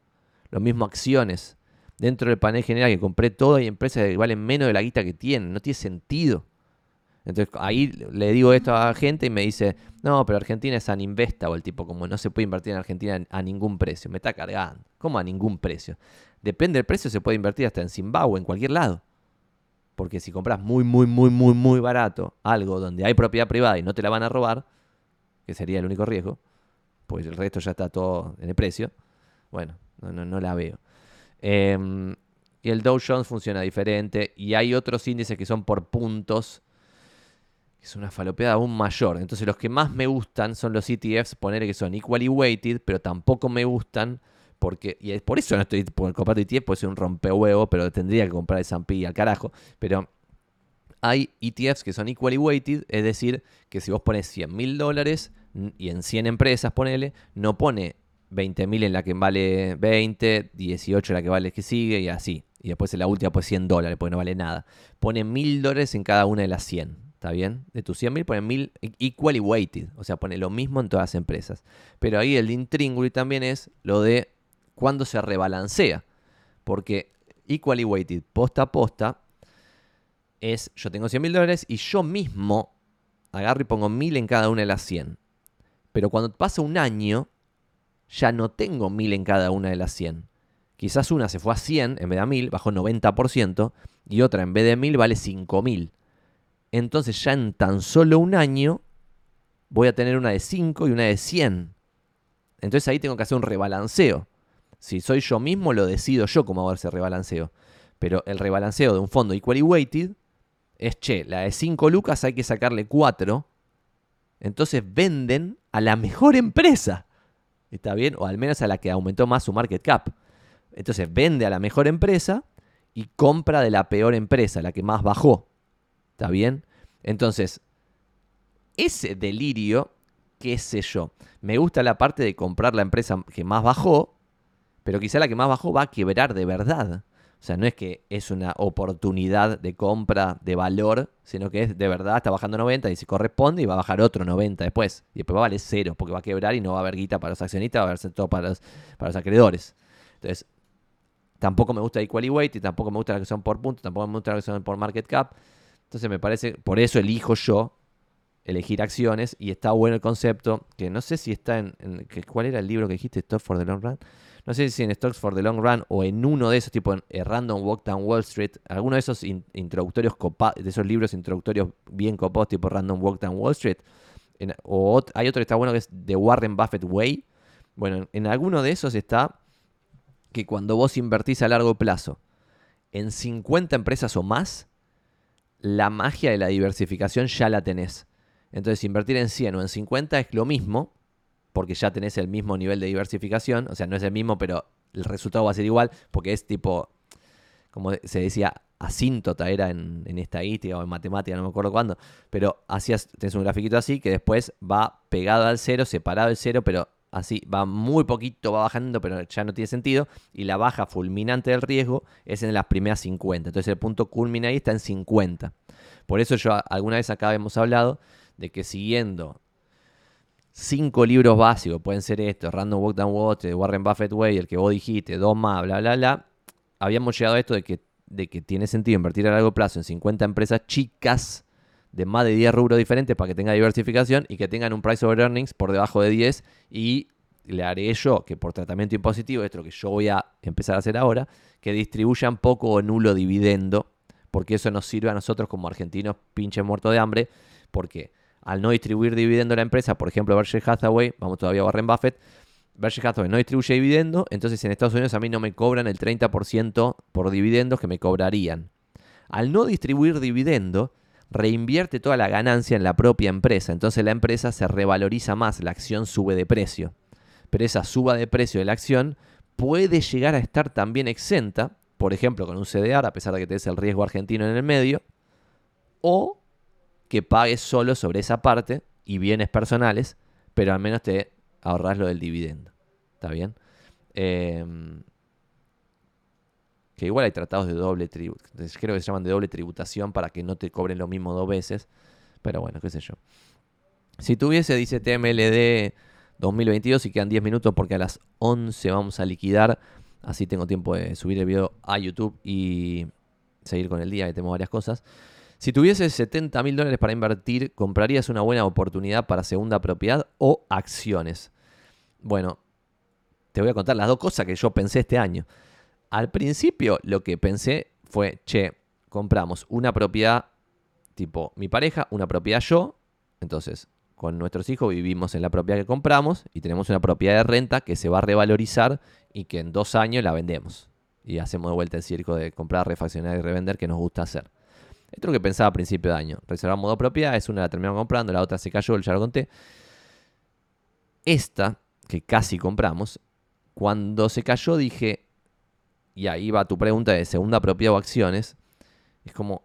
Lo mismo acciones dentro del panel general que compré todo, hay empresas que valen menos de la guita que tienen. No tiene sentido. Entonces ahí le digo esto a la gente y me dice, no, pero Argentina es aninvesta o el tipo como no se puede invertir en Argentina a ningún precio. Me está cargando. ¿Cómo a ningún precio? Depende del precio, se puede invertir hasta en Zimbabue, en cualquier lado. Porque si compras muy, muy, muy, muy, muy barato algo donde hay propiedad privada y no te la van a robar, que sería el único riesgo, pues el resto ya está todo en el precio, bueno, no, la veo. Em, y el Dow Jones funciona diferente. Y hay otros índices que son por puntos. Que es una falopeada aún mayor. Entonces los que más me gustan son los ETFs, poner que son equally weighted, pero tampoco me gustan porque, y es por eso no estoy comprando ETF, puede ser un rompehuevo, pero tendría que comprar el S&P al carajo. Pero hay ETFs que son equally weighted, es decir, que si vos pones 100 mil dólares y en 100 empresas, ponele, no pone 20.000 en la que vale 20, 18 en la que vale que sigue y así. Y después en la última pues 100 dólares, porque no vale nada. Pone 1.000 dólares en cada una de las 100. ¿Está bien? De tus 100.000 pone 1.000 equally weighted. O sea, pone lo mismo en todas las empresas. Pero ahí el intríngulo también es lo de cuando se rebalancea. Porque equally weighted posta a posta es yo tengo 100.000 dólares y yo mismo agarro y pongo 1.000 en cada una de las 100. Pero cuando pasa un año ya no tengo 1000 en cada una de las 100. Quizás una se fue a 100 en vez de a 1000, bajó 90%, y otra en vez de 1000 vale 5000. Entonces ya en tan solo un año voy a tener una de 5 y una de 100. Entonces ahí tengo que hacer un rebalanceo. Si soy yo mismo, lo decido yo cómo hago ese rebalanceo. Pero el rebalanceo de un fondo equally weighted es, che, la de 5 lucas hay que sacarle 4. Entonces venden a la mejor empresa. ¿Está bien? O al menos a la que aumentó más su market cap. Entonces vende a la mejor empresa y compra de la peor empresa, la que más bajó. ¿Está bien? Entonces, ese delirio, qué sé yo. Me gusta la parte de comprar la empresa que más bajó, pero quizá la que más bajó va a quebrar de verdad. O sea, no es que es una oportunidad de compra de valor, sino que es de verdad, está bajando 90 y si corresponde y va a bajar otro 90 después. Y después va a valer cero, porque va a quebrar y no va a haber guita para los accionistas, va a haber todo para los, para los acreedores. Entonces, tampoco me gusta equal weight y tampoco me gusta la que son por punto, tampoco me gusta la que son por market cap. Entonces me parece, por eso elijo yo elegir acciones y está bueno el concepto, que no sé si está en, ¿cuál era el libro que dijiste? Stop for the Long Run. No sé si en Stocks for the Long Run o en uno de esos, tipo en Random Walk Down Wall Street, alguno de esos introductorios copados, de esos libros introductorios bien copados, tipo Random Walk Down Wall Street. o hay otro que está bueno que es The Warren Buffett Way. Bueno, en alguno de esos está que cuando vos invertís a largo plazo en 50 empresas o más, la magia de la diversificación ya la tenés. Entonces, invertir en 100 o en 50 es lo mismo, porque ya tenés el mismo nivel de diversificación. O sea, no es el mismo, pero el resultado va a ser igual, porque es tipo, como se decía, asíntota era en, en estadística o en matemática, no me acuerdo cuándo. Pero hacías, tenés un grafiquito así que después va pegado al cero, separado del cero, pero así va muy poquito, va bajando, pero ya no tiene sentido. Y la baja fulminante del riesgo es en las primeras 50. Entonces el punto culmina ahí está en 50. Por eso yo alguna vez acá hemos hablado de que siguiendo cinco libros básicos, pueden ser estos, Random Walk Down Water, Warren Buffett Way, el que vos dijiste, dos más, bla, bla, bla, habíamos llegado a esto de que, de que tiene sentido invertir a largo plazo en 50 empresas chicas de más de 10 rubros diferentes para que tenga diversificación y que tengan un price over earnings por debajo de 10 y le haré yo que por tratamiento impositivo, esto que yo voy a empezar a hacer ahora, que distribuyan poco o nulo dividendo, porque eso nos sirve a nosotros como argentinos pinches muertos de hambre, porque al no distribuir dividendo la empresa, por ejemplo Berkshire Hathaway, vamos todavía a Warren Buffett, Berkshire Hathaway no distribuye dividendo, entonces en Estados Unidos a mí no me cobran el 30% por dividendos que me cobrarían. Al no distribuir dividendo, reinvierte toda la ganancia en la propia empresa. Entonces la empresa se revaloriza más, la acción sube de precio. Pero esa suba de precio de la acción puede llegar a estar también exenta, por ejemplo, con un CDR, a pesar de que tenés el riesgo argentino en el medio, o que pagues solo sobre esa parte y bienes personales, pero al menos te ahorras lo del dividendo. ¿Está bien? Eh, que igual hay tratados de doble tributación, creo que se llaman de doble tributación para que no te cobren lo mismo dos veces, pero bueno, qué sé yo. Si tuviese, dice TMLD 2022 y quedan 10 minutos porque a las 11 vamos a liquidar, así tengo tiempo de subir el video a YouTube y seguir con el día, que tengo varias cosas. Si tuviese 70 mil dólares para invertir, ¿comprarías una buena oportunidad para segunda propiedad o acciones? Bueno, te voy a contar las dos cosas que yo pensé este año. Al principio lo que pensé fue, che, compramos una propiedad tipo mi pareja, una propiedad yo, entonces con nuestros hijos vivimos en la propiedad que compramos y tenemos una propiedad de renta que se va a revalorizar y que en dos años la vendemos. Y hacemos de vuelta el circo de comprar, refaccionar y revender que nos gusta hacer. Esto es lo que pensaba a principio de año. Reservamos dos propiedades, una la terminamos comprando, la otra se cayó, ya lo conté. Esta, que casi compramos, cuando se cayó dije, y ahí va tu pregunta de segunda propiedad o acciones, es como,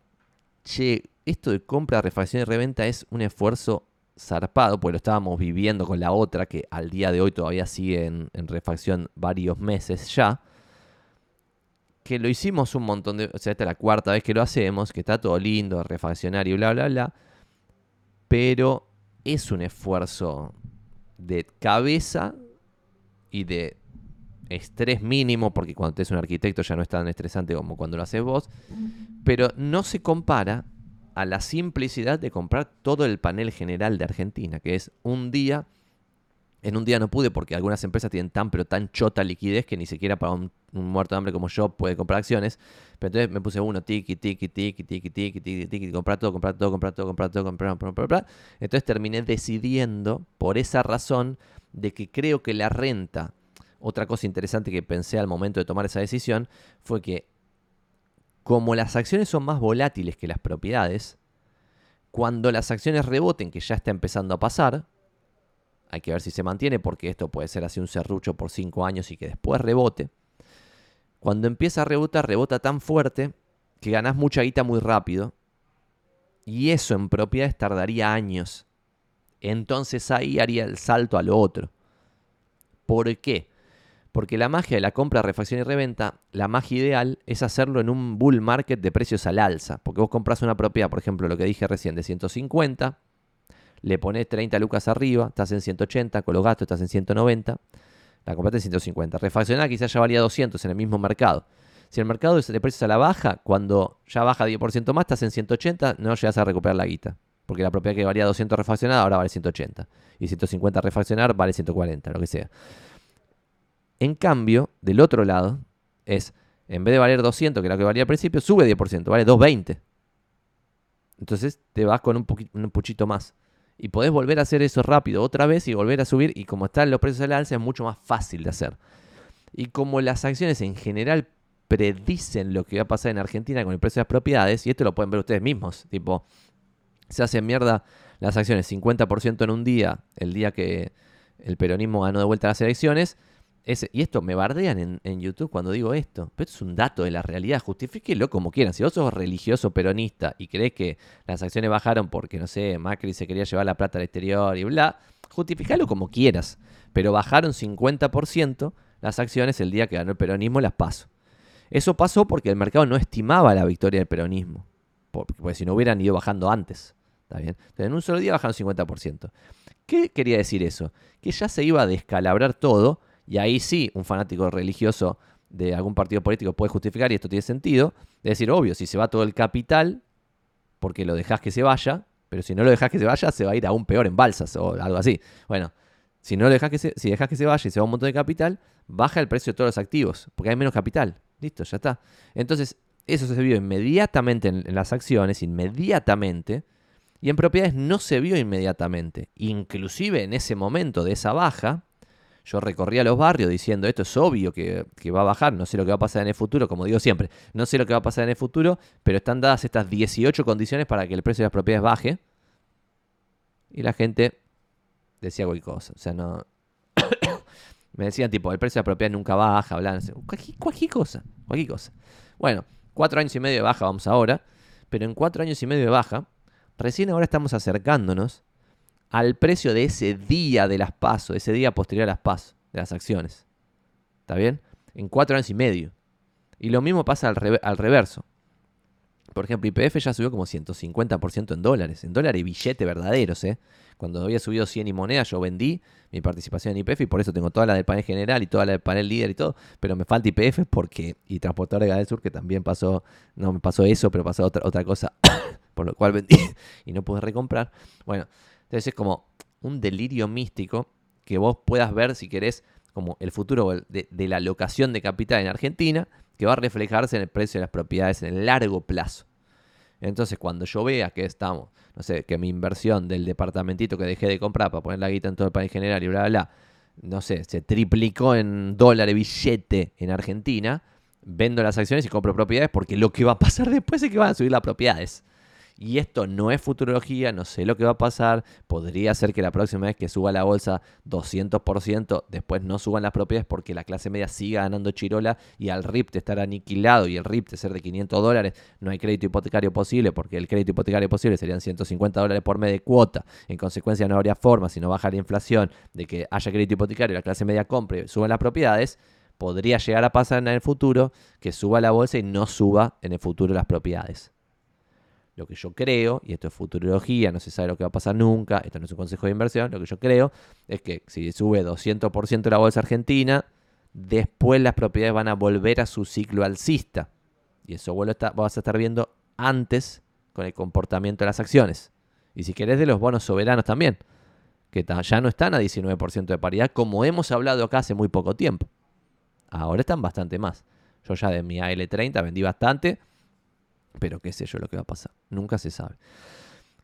che, esto de compra, refacción y reventa es un esfuerzo zarpado, porque lo estábamos viviendo con la otra, que al día de hoy todavía sigue en, refacción varios meses ya, que lo hicimos un montón de, o sea, esta es la cuarta vez que lo hacemos, que está todo lindo, refaccionar y bla, bla, bla, pero es un esfuerzo de cabeza y de estrés mínimo, porque cuando es un arquitecto ya no es tan estresante como cuando lo haces vos, pero no se compara a la simplicidad de comprar todo el panel general de Argentina, que es un día, en un día no pude porque algunas empresas tienen tan pero tan chota liquidez que ni siquiera para un, muerto de hambre como yo puede comprar acciones, pero entonces me puse uno, tiki, tiki, tiki, tiki, tiki, tiki, tiki, comprar todo, comprar todo, comprar todo, comprar todo, comprar, comprar, comprar, entonces terminé decidiendo por esa razón de que creo que la renta otra cosa interesante que pensé al momento de tomar esa decisión fue que como las acciones son más volátiles que las propiedades, cuando las acciones reboten, que ya está empezando a pasar, hay que ver si se mantiene porque esto puede ser así un serrucho por 5 años y que después rebote. Cuando empieza a rebotar, rebota tan fuerte que ganas mucha guita muy rápido. Y eso en propiedades tardaría años. Entonces ahí haría el salto a lo otro. ¿Por qué? Porque la magia de la compra, refacción y reventa, la magia ideal es hacerlo en un bull market de precios al alza. Porque vos compras una propiedad, por ejemplo, lo que dije recién, de 150, le pones 30 lucas arriba, estás en 180, con los gastos estás en 190, la compraste en 150. Refaccionar quizás ya valía 200 en el mismo mercado. Si el mercado de precios a la baja, cuando ya baja 10% más, estás en 180, no llegas a recuperar la guita. Porque la propiedad que valía 200 refaccionada ahora vale 180. Y 150 refaccionar vale 140, lo que sea. En cambio, del otro lado, es, en vez de valer 200, que era lo que valía al principio, sube 10%, vale 220. Entonces te vas con un, un puchito más. Y podés volver a hacer eso rápido otra vez y volver a subir. Y como están los precios al alza, es mucho más fácil de hacer. Y como las acciones en general predicen lo que va a pasar en Argentina con el precio de las propiedades, y esto lo pueden ver ustedes mismos, tipo, se hacen mierda las acciones 50% en un día, el día que el peronismo ganó de vuelta las elecciones, y esto me bardean en, YouTube cuando digo esto, pero esto es un dato de la realidad, justifíquelo como quieran. Si vos sos religioso peronista y crees que las acciones bajaron porque, no sé, Macri se quería llevar la plata al exterior y bla, justificalo como quieras. Pero bajaron 50% las acciones el día que ganó el peronismo las paso. Eso pasó porque el mercado no estimaba la victoria del peronismo, porque, si no hubieran ido bajando antes. ¿Está bien? Entonces, en un solo día bajaron 50%. ¿Qué quería decir eso? Que ya se iba a descalabrar todo y ahí sí, un fanático religioso de algún partido político puede justificar, y esto tiene sentido, de decir, obvio, si se va todo el capital, porque lo dejas que se vaya, pero si no lo dejas que se vaya, se va a ir aún peor en balsas o algo así. Bueno, si no lo dejas que se, si dejas que se vaya y se va un montón de capital, baja el precio de todos los activos, porque hay menos capital. Listo, ya está. Entonces, eso se vio inmediatamente en, en las acciones, inmediatamente, y en propiedades no se vio inmediatamente. Inclusive en ese momento de esa baja, yo recorría los barrios diciendo esto es obvio que, va a bajar, no sé lo que va a pasar en el futuro, como digo siempre, no sé lo que va a pasar en el futuro, pero están dadas estas 18 condiciones para que el precio de las propiedades baje. Y la gente decía cualquier cosa, o sea, no... Me decían tipo, el precio de la propiedad nunca baja, hablan, cualquier, cualquier cosa, cualquier cosa. Bueno, cuatro años y medio de baja vamos ahora, pero en cuatro años y medio de baja, recién ahora estamos acercándonos al precio de ese día de las pasos, ese día posterior a las pasos, de las acciones. ¿Está bien? En cuatro años y medio. Y lo mismo pasa al, reverso. Por ejemplo, IPF ya subió como 150% en dólares. En dólares y billetes verdaderos, ¿eh? Cuando había subido 100 y moneda, yo vendí mi participación en IPF y por eso tengo toda la del panel general y toda la del panel líder y todo. Pero me falta IPF porque, y Transportador de Sur, que también pasó, no me pasó eso, pero pasó otra, otra cosa, por lo cual vendí y no pude recomprar. Bueno, entonces es como un delirio místico que vos puedas ver, si querés, como el futuro de, la alocación de capital en Argentina, que va a reflejarse en el precio de las propiedades en el largo plazo. Entonces, cuando yo vea que estamos, no sé, que mi inversión del departamentito que dejé de comprar para poner la guita en todo el país general y bla, bla, bla, no sé, se triplicó en dólar billete en Argentina, vendo las acciones y compro propiedades porque lo que va a pasar después es que van a subir las propiedades. Y esto no es futurología, no sé lo que va a pasar. Podría ser que la próxima vez que suba la bolsa 200%, después no suban las propiedades porque la clase media siga ganando chirola y al RIP de estar aniquilado y el RIP de ser de 500 dólares, no hay crédito hipotecario posible porque el crédito hipotecario posible serían 150 dólares por mes de cuota. En consecuencia no habría forma, si no baja la inflación, de que haya crédito hipotecario y la clase media compre y suban las propiedades podría llegar a pasar en el futuro que suba la bolsa y no suba en el futuro las propiedades. Lo que yo creo, y esto es futurología, no se sabe lo que va a pasar nunca, esto no es un consejo de inversión, lo que yo creo es que si sube 200% la bolsa argentina, después las propiedades van a volver a su ciclo alcista. Y eso vos vas a estar viendo antes con el comportamiento de las acciones. Y si querés de los bonos soberanos también, que ya no están a 19% de paridad, como hemos hablado acá hace muy poco tiempo. Ahora están bastante más. Yo ya de mi AL30 vendí bastante pero qué sé yo lo que va a pasar. Nunca se sabe.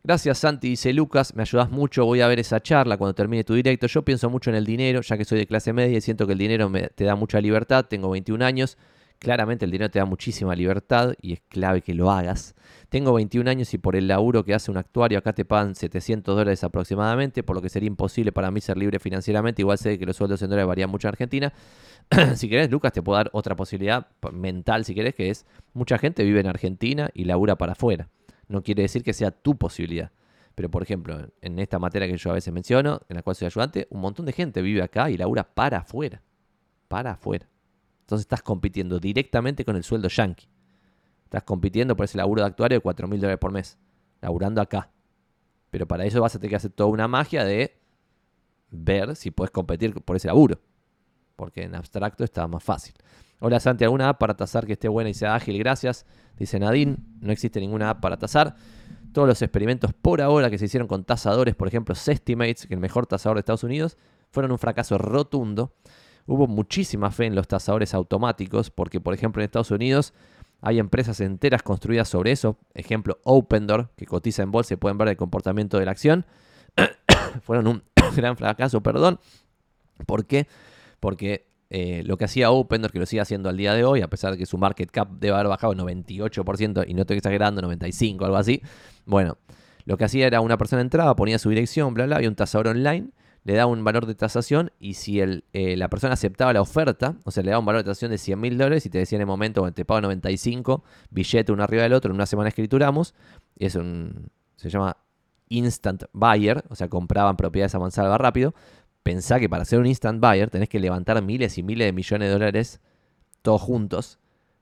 Gracias Santi, dice Lucas, me ayudas mucho, voy a ver esa charla cuando termine tu directo. Yo pienso mucho en el dinero, ya que soy de clase media y siento que el dinero te da mucha libertad, tengo 21 años, claramente el dinero te da muchísima libertad y es clave que lo hagas. Tengo 21 años y por el laburo que hace un actuario acá te pagan 700 dólares aproximadamente, por lo que sería imposible para mí ser libre financieramente, igual sé que los sueldos en dólares varían mucho en Argentina. si querés, Lucas, te puedo dar otra posibilidad mental, si querés, que es mucha gente vive en Argentina y labura para afuera. No quiere decir que sea tu posibilidad. Pero, por ejemplo, en esta materia que yo a veces menciono, en la cual soy ayudante, un montón de gente vive acá y labura para afuera. para afuera. Entonces estás compitiendo directamente con el sueldo yankee. Estás compitiendo por ese laburo de actuario de 4 mil dólares por mes, laburando acá. Pero para eso vas a tener que hacer toda una magia de ver si puedes competir por ese laburo. Porque en abstracto está más fácil. Hola Santi, ¿alguna app para tasar que esté buena y sea ágil? Gracias. Dice Nadine, no existe ninguna app para tasar. Todos los experimentos por ahora que se hicieron con tasadores, por ejemplo, Sestimates, que el mejor tasador de Estados Unidos, fueron un fracaso rotundo. Hubo muchísima fe en los tasadores automáticos, porque por ejemplo en Estados Unidos hay empresas enteras construidas sobre eso. Ejemplo, OpenDoor, que cotiza en bolsa pueden ver el comportamiento de la acción. fueron un gran fracaso, perdón. ¿Por qué? Porque eh, lo que hacía OpenDoor, que lo sigue haciendo al día de hoy, a pesar de que su market cap debe haber bajado 98%, y no estoy exagerando, 95%, algo así. Bueno, lo que hacía era una persona entraba, ponía su dirección, bla, bla, había un tasador online, le daba un valor de tasación y si el, eh, la persona aceptaba la oferta, o sea, le daba un valor de tasación de 100 mil dólares y te decía en el momento, bueno, te pago 95, billete uno arriba del otro, en una semana escrituramos, y es un, se llama instant buyer, o sea, compraban propiedades a mansalva rápido, pensá que para ser un instant buyer tenés que levantar miles y miles de millones de dólares todos juntos.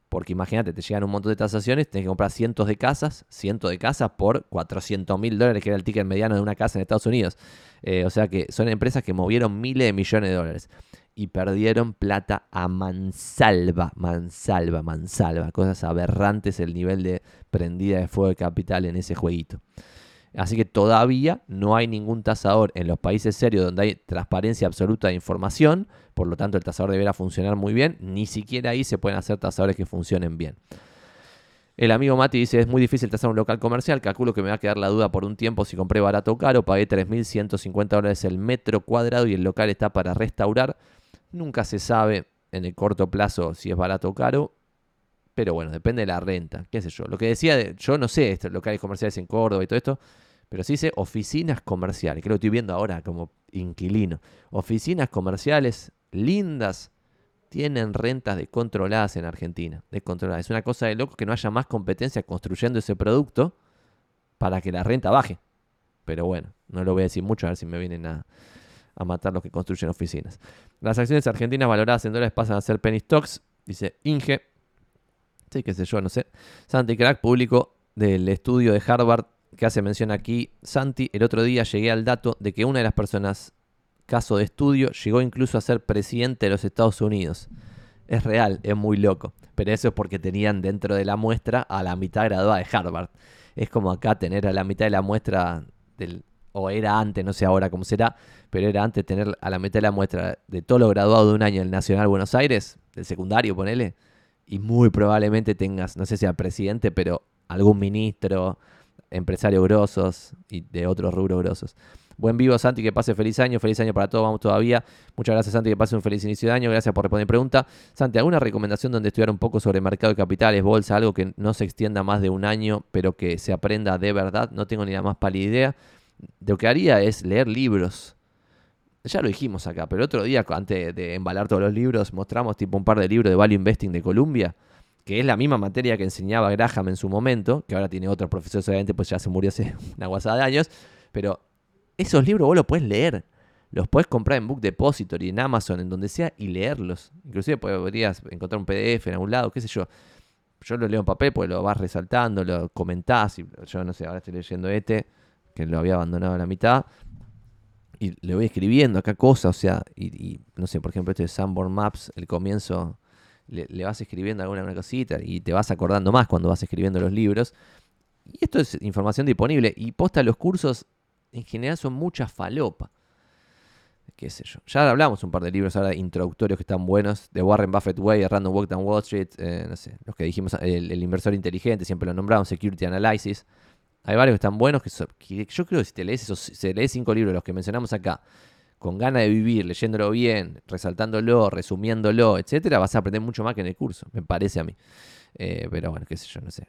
Porque imagínate, te llegan un montón de tasaciones, tenés que comprar cientos de casas, cientos de casas por 400 mil dólares, que era el ticket mediano de una casa en Estados Unidos. Eh, o sea que son empresas que movieron miles de millones de dólares y perdieron plata a mansalva, mansalva, mansalva. Cosas aberrantes el nivel de prendida de fuego de capital en ese jueguito. Así que todavía no hay ningún tasador en los países serios donde hay transparencia absoluta de información, por lo tanto el tasador deberá funcionar muy bien, ni siquiera ahí se pueden hacer tasadores que funcionen bien. El amigo Mati dice, es muy difícil tasar un local comercial, calculo que me va a quedar la duda por un tiempo si compré barato o caro, pagué 3.150 dólares el metro cuadrado y el local está para restaurar. Nunca se sabe en el corto plazo si es barato o caro, pero bueno, depende de la renta, qué sé yo. Lo que decía, yo no sé, estos locales comerciales en Córdoba y todo esto, pero sí dice oficinas comerciales, que lo estoy viendo ahora como inquilino. Oficinas comerciales lindas tienen rentas descontroladas en Argentina. Descontroladas. Es una cosa de loco que no haya más competencia construyendo ese producto para que la renta baje. Pero bueno, no lo voy a decir mucho, a ver si me vienen a, a matar los que construyen oficinas. Las acciones argentinas valoradas en dólares pasan a ser penny stocks, dice Inge. Sí, qué sé yo, no sé. Santi Crack, público del estudio de Harvard que hace mención aquí Santi, el otro día llegué al dato de que una de las personas, caso de estudio, llegó incluso a ser presidente de los Estados Unidos. Es real, es muy loco. Pero eso es porque tenían dentro de la muestra a la mitad graduada de Harvard. Es como acá tener a la mitad de la muestra del, o era antes, no sé ahora cómo será, pero era antes tener a la mitad de la muestra de todo lo graduado de un año en el Nacional Buenos Aires, del secundario, ponele, y muy probablemente tengas, no sé si al presidente, pero algún ministro, empresarios grosos y de otros rubros grosos. Buen vivo, Santi, que pase feliz año, feliz año para todos, vamos todavía. Muchas gracias, Santi, que pase un feliz inicio de año, gracias por responder pregunta. Santi, ¿alguna recomendación donde estudiar un poco sobre mercado de capitales, bolsa, algo que no se extienda más de un año, pero que se aprenda de verdad? No tengo ni la más pálida idea. Lo que haría es leer libros. Ya lo dijimos acá, pero el otro día, antes de embalar todos los libros, mostramos tipo un par de libros de Value Investing de Columbia que es la misma materia que enseñaba Graham en su momento, que ahora tiene otro profesor, obviamente, pues ya se murió hace una guasada de años, pero esos libros vos los puedes leer, los puedes comprar en Book Depository, en Amazon, en donde sea, y leerlos. Inclusive podrías encontrar un PDF en algún lado, qué sé yo. Yo lo leo en papel, pues lo vas resaltando, lo comentás, y yo no sé, ahora estoy leyendo este, que lo había abandonado a la mitad, y le voy escribiendo acá cosas, o sea, y, no sé, por ejemplo, este de Sanborn Maps, el comienzo le, vas escribiendo alguna cosita y te vas acordando más cuando vas escribiendo los libros. Y esto es información disponible. Y posta los cursos en general son mucha falopa. Qué sé yo. Ya hablamos un par de libros ahora introductorios que están buenos. De Warren Buffett Way, Random Walk Down Wall Street. Eh, no sé, los que dijimos, el, inversor inteligente, siempre lo nombramos, Security Analysis. Hay varios que están buenos que, yo creo que si te lees esos, si lees cinco libros, los que mencionamos acá, con ganas de vivir, leyéndolo bien, resaltándolo, resumiéndolo, etcétera, vas a aprender mucho más que en el curso, me parece a mí. Eh, pero bueno, qué sé yo, no sé.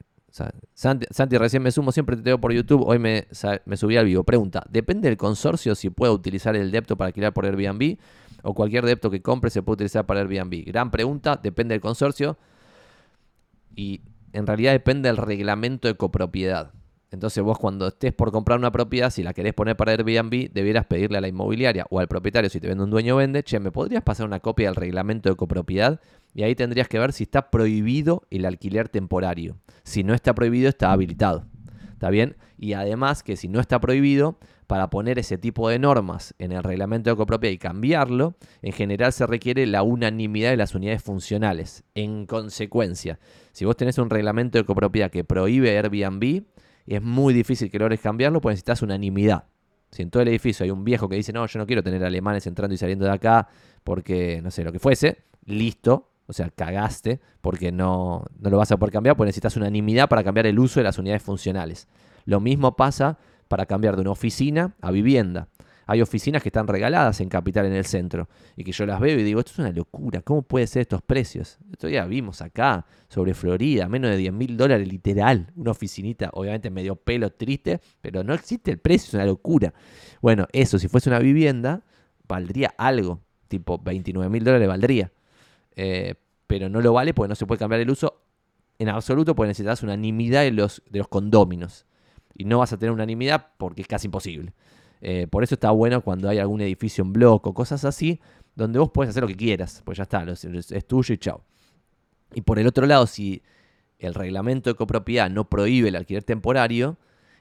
Santi, recién me sumo, siempre te veo por YouTube, hoy me, subí al vivo. Pregunta, ¿depende del consorcio si puedo utilizar el depto para alquilar por Airbnb? ¿O cualquier depto que compre se puede utilizar para Airbnb? Gran pregunta, depende del consorcio. Y en realidad depende del reglamento de copropiedad. Entonces vos cuando estés por comprar una propiedad, si la querés poner para Airbnb, debieras pedirle a la inmobiliaria o al propietario, si te vende un dueño vende, che, ¿me podrías pasar una copia del reglamento de copropiedad? Y ahí tendrías que ver si está prohibido el alquiler temporario. Si no está prohibido, está habilitado. ¿Está bien? Y además que si no está prohibido, para poner ese tipo de normas en el reglamento de copropiedad y cambiarlo, en general se requiere la unanimidad de las unidades funcionales. En consecuencia, si vos tenés un reglamento de copropiedad que prohíbe Airbnb, es muy difícil que logres cambiarlo porque necesitas unanimidad. Si en todo el edificio hay un viejo que dice, no, yo no quiero tener alemanes entrando y saliendo de acá porque, no sé, lo que fuese, listo, o sea, cagaste porque no, no lo vas a poder cambiar porque necesitas unanimidad para cambiar el uso de las unidades funcionales. Lo mismo pasa para cambiar de una oficina a vivienda. Hay oficinas que están regaladas en Capital en el centro y que yo las veo y digo, esto es una locura, ¿cómo puede ser estos precios? Esto ya vimos acá, sobre Florida, menos de 10 mil dólares literal, una oficinita, obviamente medio pelo triste, pero no existe el precio, es una locura. Bueno, eso, si fuese una vivienda, valdría algo, tipo 29 mil dólares valdría. Eh, pero no lo vale porque no se puede cambiar el uso en absoluto porque necesitas unanimidad de los, de los condóminos. Y no vas a tener unanimidad porque es casi imposible. Eh, por eso está bueno cuando hay algún edificio en bloque cosas así, donde vos puedes hacer lo que quieras, pues ya está, es tuyo y chao. Y por el otro lado, si el reglamento de copropiedad no prohíbe el alquiler temporario,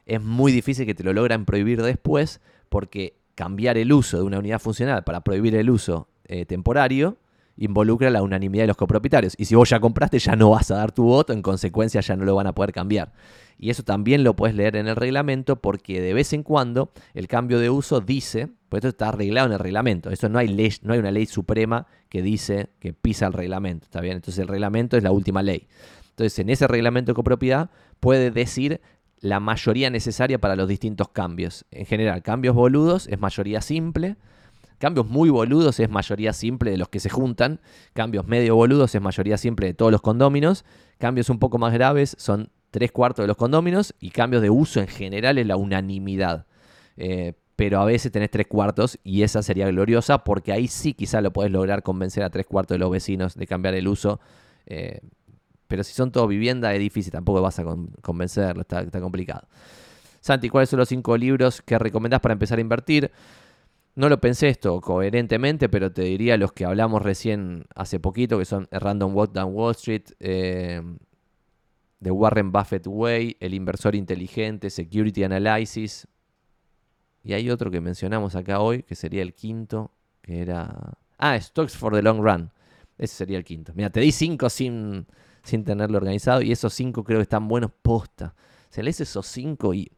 es muy difícil que te lo logran prohibir después, porque cambiar el uso de una unidad funcional para prohibir el uso eh, temporario involucra la unanimidad de los copropietarios. Y si vos ya compraste, ya no vas a dar tu voto, en consecuencia ya no lo van a poder cambiar. Y eso también lo puedes leer en el reglamento porque de vez en cuando el cambio de uso dice, pues esto está arreglado en el reglamento, eso no hay ley, no hay una ley suprema que dice que pisa el reglamento, ¿está bien? Entonces el reglamento es la última ley. Entonces en ese reglamento de copropiedad puede decir la mayoría necesaria para los distintos cambios. En general, cambios boludos es mayoría simple, Cambios muy boludos es mayoría simple de los que se juntan. Cambios medio boludos es mayoría simple de todos los condóminos. Cambios un poco más graves son tres cuartos de los condóminos. Y cambios de uso en general es la unanimidad. Eh, pero a veces tenés tres cuartos y esa sería gloriosa porque ahí sí quizá lo podés lograr convencer a tres cuartos de los vecinos de cambiar el uso. Eh, pero si son todo vivienda es difícil, tampoco vas a convencerlo, está, está complicado. Santi, ¿cuáles son los cinco libros que recomendás para empezar a invertir? No lo pensé esto coherentemente, pero te diría los que hablamos recién hace poquito, que son Random Walk Down Wall Street, eh, The Warren Buffett Way, El Inversor Inteligente, Security Analysis. Y hay otro que mencionamos acá hoy, que sería el quinto, que era... Ah, Stocks for the Long Run. Ese sería el quinto. Mira, te di cinco sin, sin tenerlo organizado y esos cinco creo que están buenos posta. Se lees esos cinco y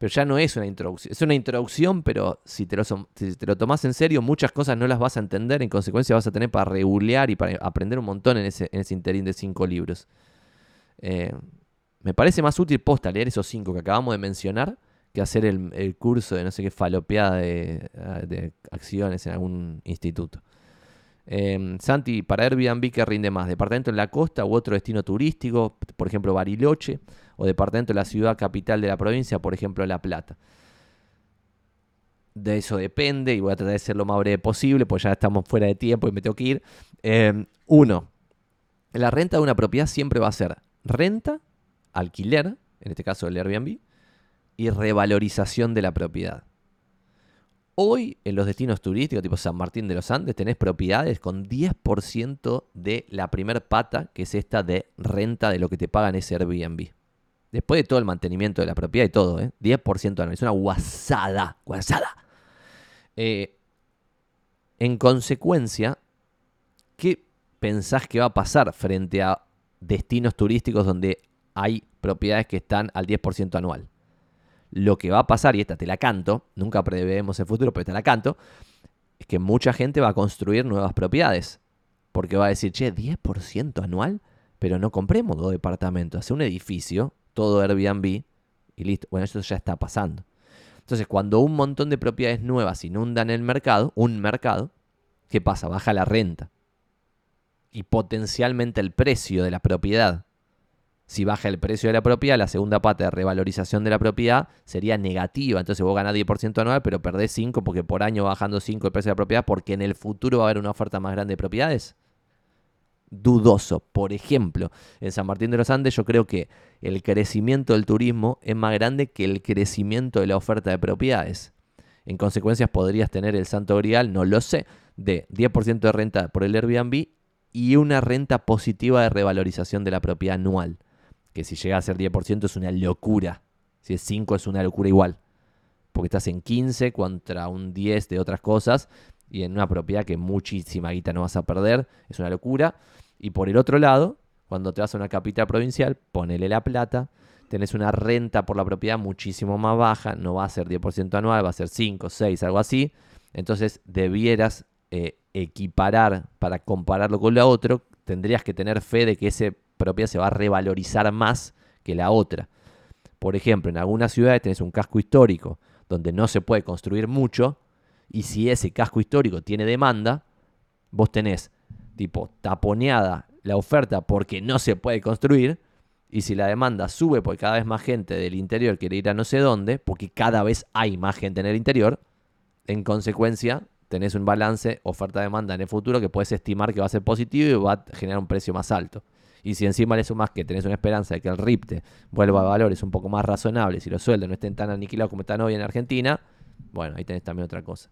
pero ya no es una introducción. Es una introducción, pero si te lo, si te lo tomas en serio, muchas cosas no las vas a entender. En consecuencia, vas a tener para regulear y para aprender un montón en ese, en ese interín de cinco libros. Eh, me parece más útil posta leer esos cinco que acabamos de mencionar que hacer el, curso de no sé qué falopeada de, de acciones en algún instituto. Eh, Santi, para Airbnb, ¿qué rinde más? ¿Departamento en la costa u otro destino turístico? Por ejemplo, Bariloche o departamento de la ciudad capital de la provincia, por ejemplo, La Plata. De eso depende y voy a tratar de ser lo más breve posible, pues ya estamos fuera de tiempo y me tengo que ir. Em, uno, la renta de una propiedad siempre va a ser renta, alquiler, en este caso el Airbnb, y revalorización de la propiedad. Hoy en los destinos turísticos tipo San Martín de los Andes tenés propiedades con 10% de la primer pata, que es esta de renta de lo que te pagan ese Airbnb. Después de todo el mantenimiento de la propiedad y todo, ¿eh? 10% anual. Es una guasada, guasada. Eh, en consecuencia, ¿qué pensás que va a pasar frente a destinos turísticos donde hay propiedades que están al 10% anual? Lo que va a pasar, y esta te la canto, nunca prevemos el futuro, pero te la canto, es que mucha gente va a construir nuevas propiedades. Porque va a decir, che, 10% anual, pero no compremos dos departamentos, hace un edificio todo Airbnb y listo. Bueno, eso ya está pasando. Entonces, cuando un montón de propiedades nuevas inundan el mercado, un mercado, ¿qué pasa? Baja la renta. Y potencialmente el precio de la propiedad. Si baja el precio de la propiedad, la segunda pata de revalorización de la propiedad sería negativa. Entonces vos ganás 10% anual, pero perdés 5 porque por año bajando 5 el precio de la propiedad porque en el futuro va a haber una oferta más grande de propiedades. Dudoso. Por ejemplo, en San Martín de los Andes yo creo que el crecimiento del turismo es más grande que el crecimiento de la oferta de propiedades. En consecuencia podrías tener el santo grial, no lo sé, de 10% de renta por el Airbnb y una renta positiva de revalorización de la propiedad anual. Que si llega a ser 10% es una locura. Si es 5 es una locura igual. Porque estás en 15 contra un 10 de otras cosas y en una propiedad que muchísima guita no vas a perder. Es una locura. Y por el otro lado, cuando te vas a una capital provincial, ponele la plata, tenés una renta por la propiedad muchísimo más baja, no va a ser 10% anual, va a ser 5, 6, algo así. Entonces debieras eh, equiparar para compararlo con la otra, tendrías que tener fe de que esa propiedad se va a revalorizar más que la otra. Por ejemplo, en algunas ciudades tenés un casco histórico donde no se puede construir mucho, y si ese casco histórico tiene demanda, vos tenés tipo taponeada la oferta porque no se puede construir. Y si la demanda sube porque cada vez más gente del interior quiere ir a no sé dónde, porque cada vez hay más gente en el interior, en consecuencia tenés un balance oferta-demanda en el futuro que puedes estimar que va a ser positivo y va a generar un precio más alto. Y si encima le sumas que tenés una esperanza de que el RIPTE vuelva a valores un poco más razonables y los sueldos no estén tan aniquilados como están hoy en Argentina, bueno, ahí tenés también otra cosa.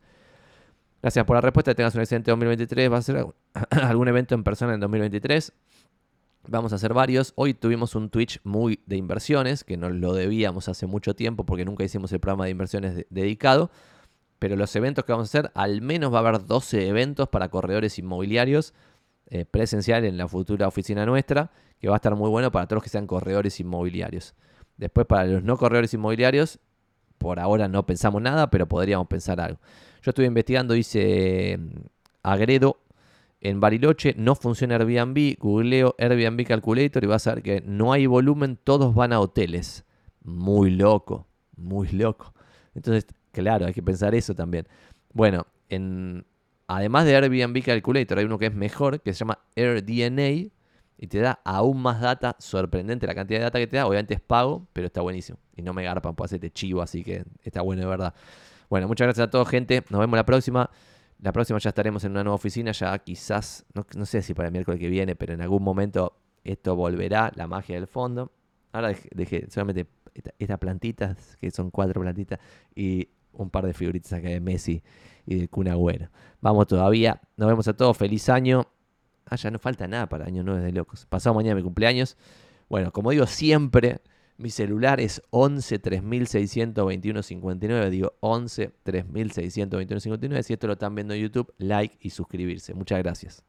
Gracias por la respuesta. Tengas un excelente 2023. Va a ser algún evento en persona en 2023. Vamos a hacer varios. Hoy tuvimos un Twitch muy de inversiones, que nos lo debíamos hace mucho tiempo porque nunca hicimos el programa de inversiones dedicado. Pero los eventos que vamos a hacer, al menos va a haber 12 eventos para corredores inmobiliarios eh, presencial en la futura oficina nuestra, que va a estar muy bueno para todos los que sean corredores inmobiliarios. Después, para los no corredores inmobiliarios, por ahora no pensamos nada, pero podríamos pensar algo. Yo estuve investigando, dice Agredo, en Bariloche no funciona Airbnb, googleo Airbnb Calculator y vas a ver que no hay volumen, todos van a hoteles. Muy loco, muy loco. Entonces, claro, hay que pensar eso también. Bueno, en, además de Airbnb Calculator, hay uno que es mejor, que se llama AirDNA, y te da aún más data, sorprendente la cantidad de data que te da, obviamente es pago, pero está buenísimo. Y no me garpan, puedo hacerte chivo, así que está bueno de verdad. Bueno, muchas gracias a todos, gente. Nos vemos la próxima. La próxima ya estaremos en una nueva oficina, ya quizás, no, sé si para el miércoles que viene, pero en algún momento esto volverá, la magia del fondo. Ahora dejé, solamente estas plantitas, que son cuatro plantitas, y un par de figuritas acá de Messi y de Kun Vamos todavía. Nos vemos a todos. Feliz año. Ah, ya no falta nada para año 9 de locos. Pasado mañana mi cumpleaños. Bueno, como digo siempre, mi celular es 11 3621 59. Digo 11 3621 59. Si esto lo están viendo en YouTube, like y suscribirse. Muchas gracias.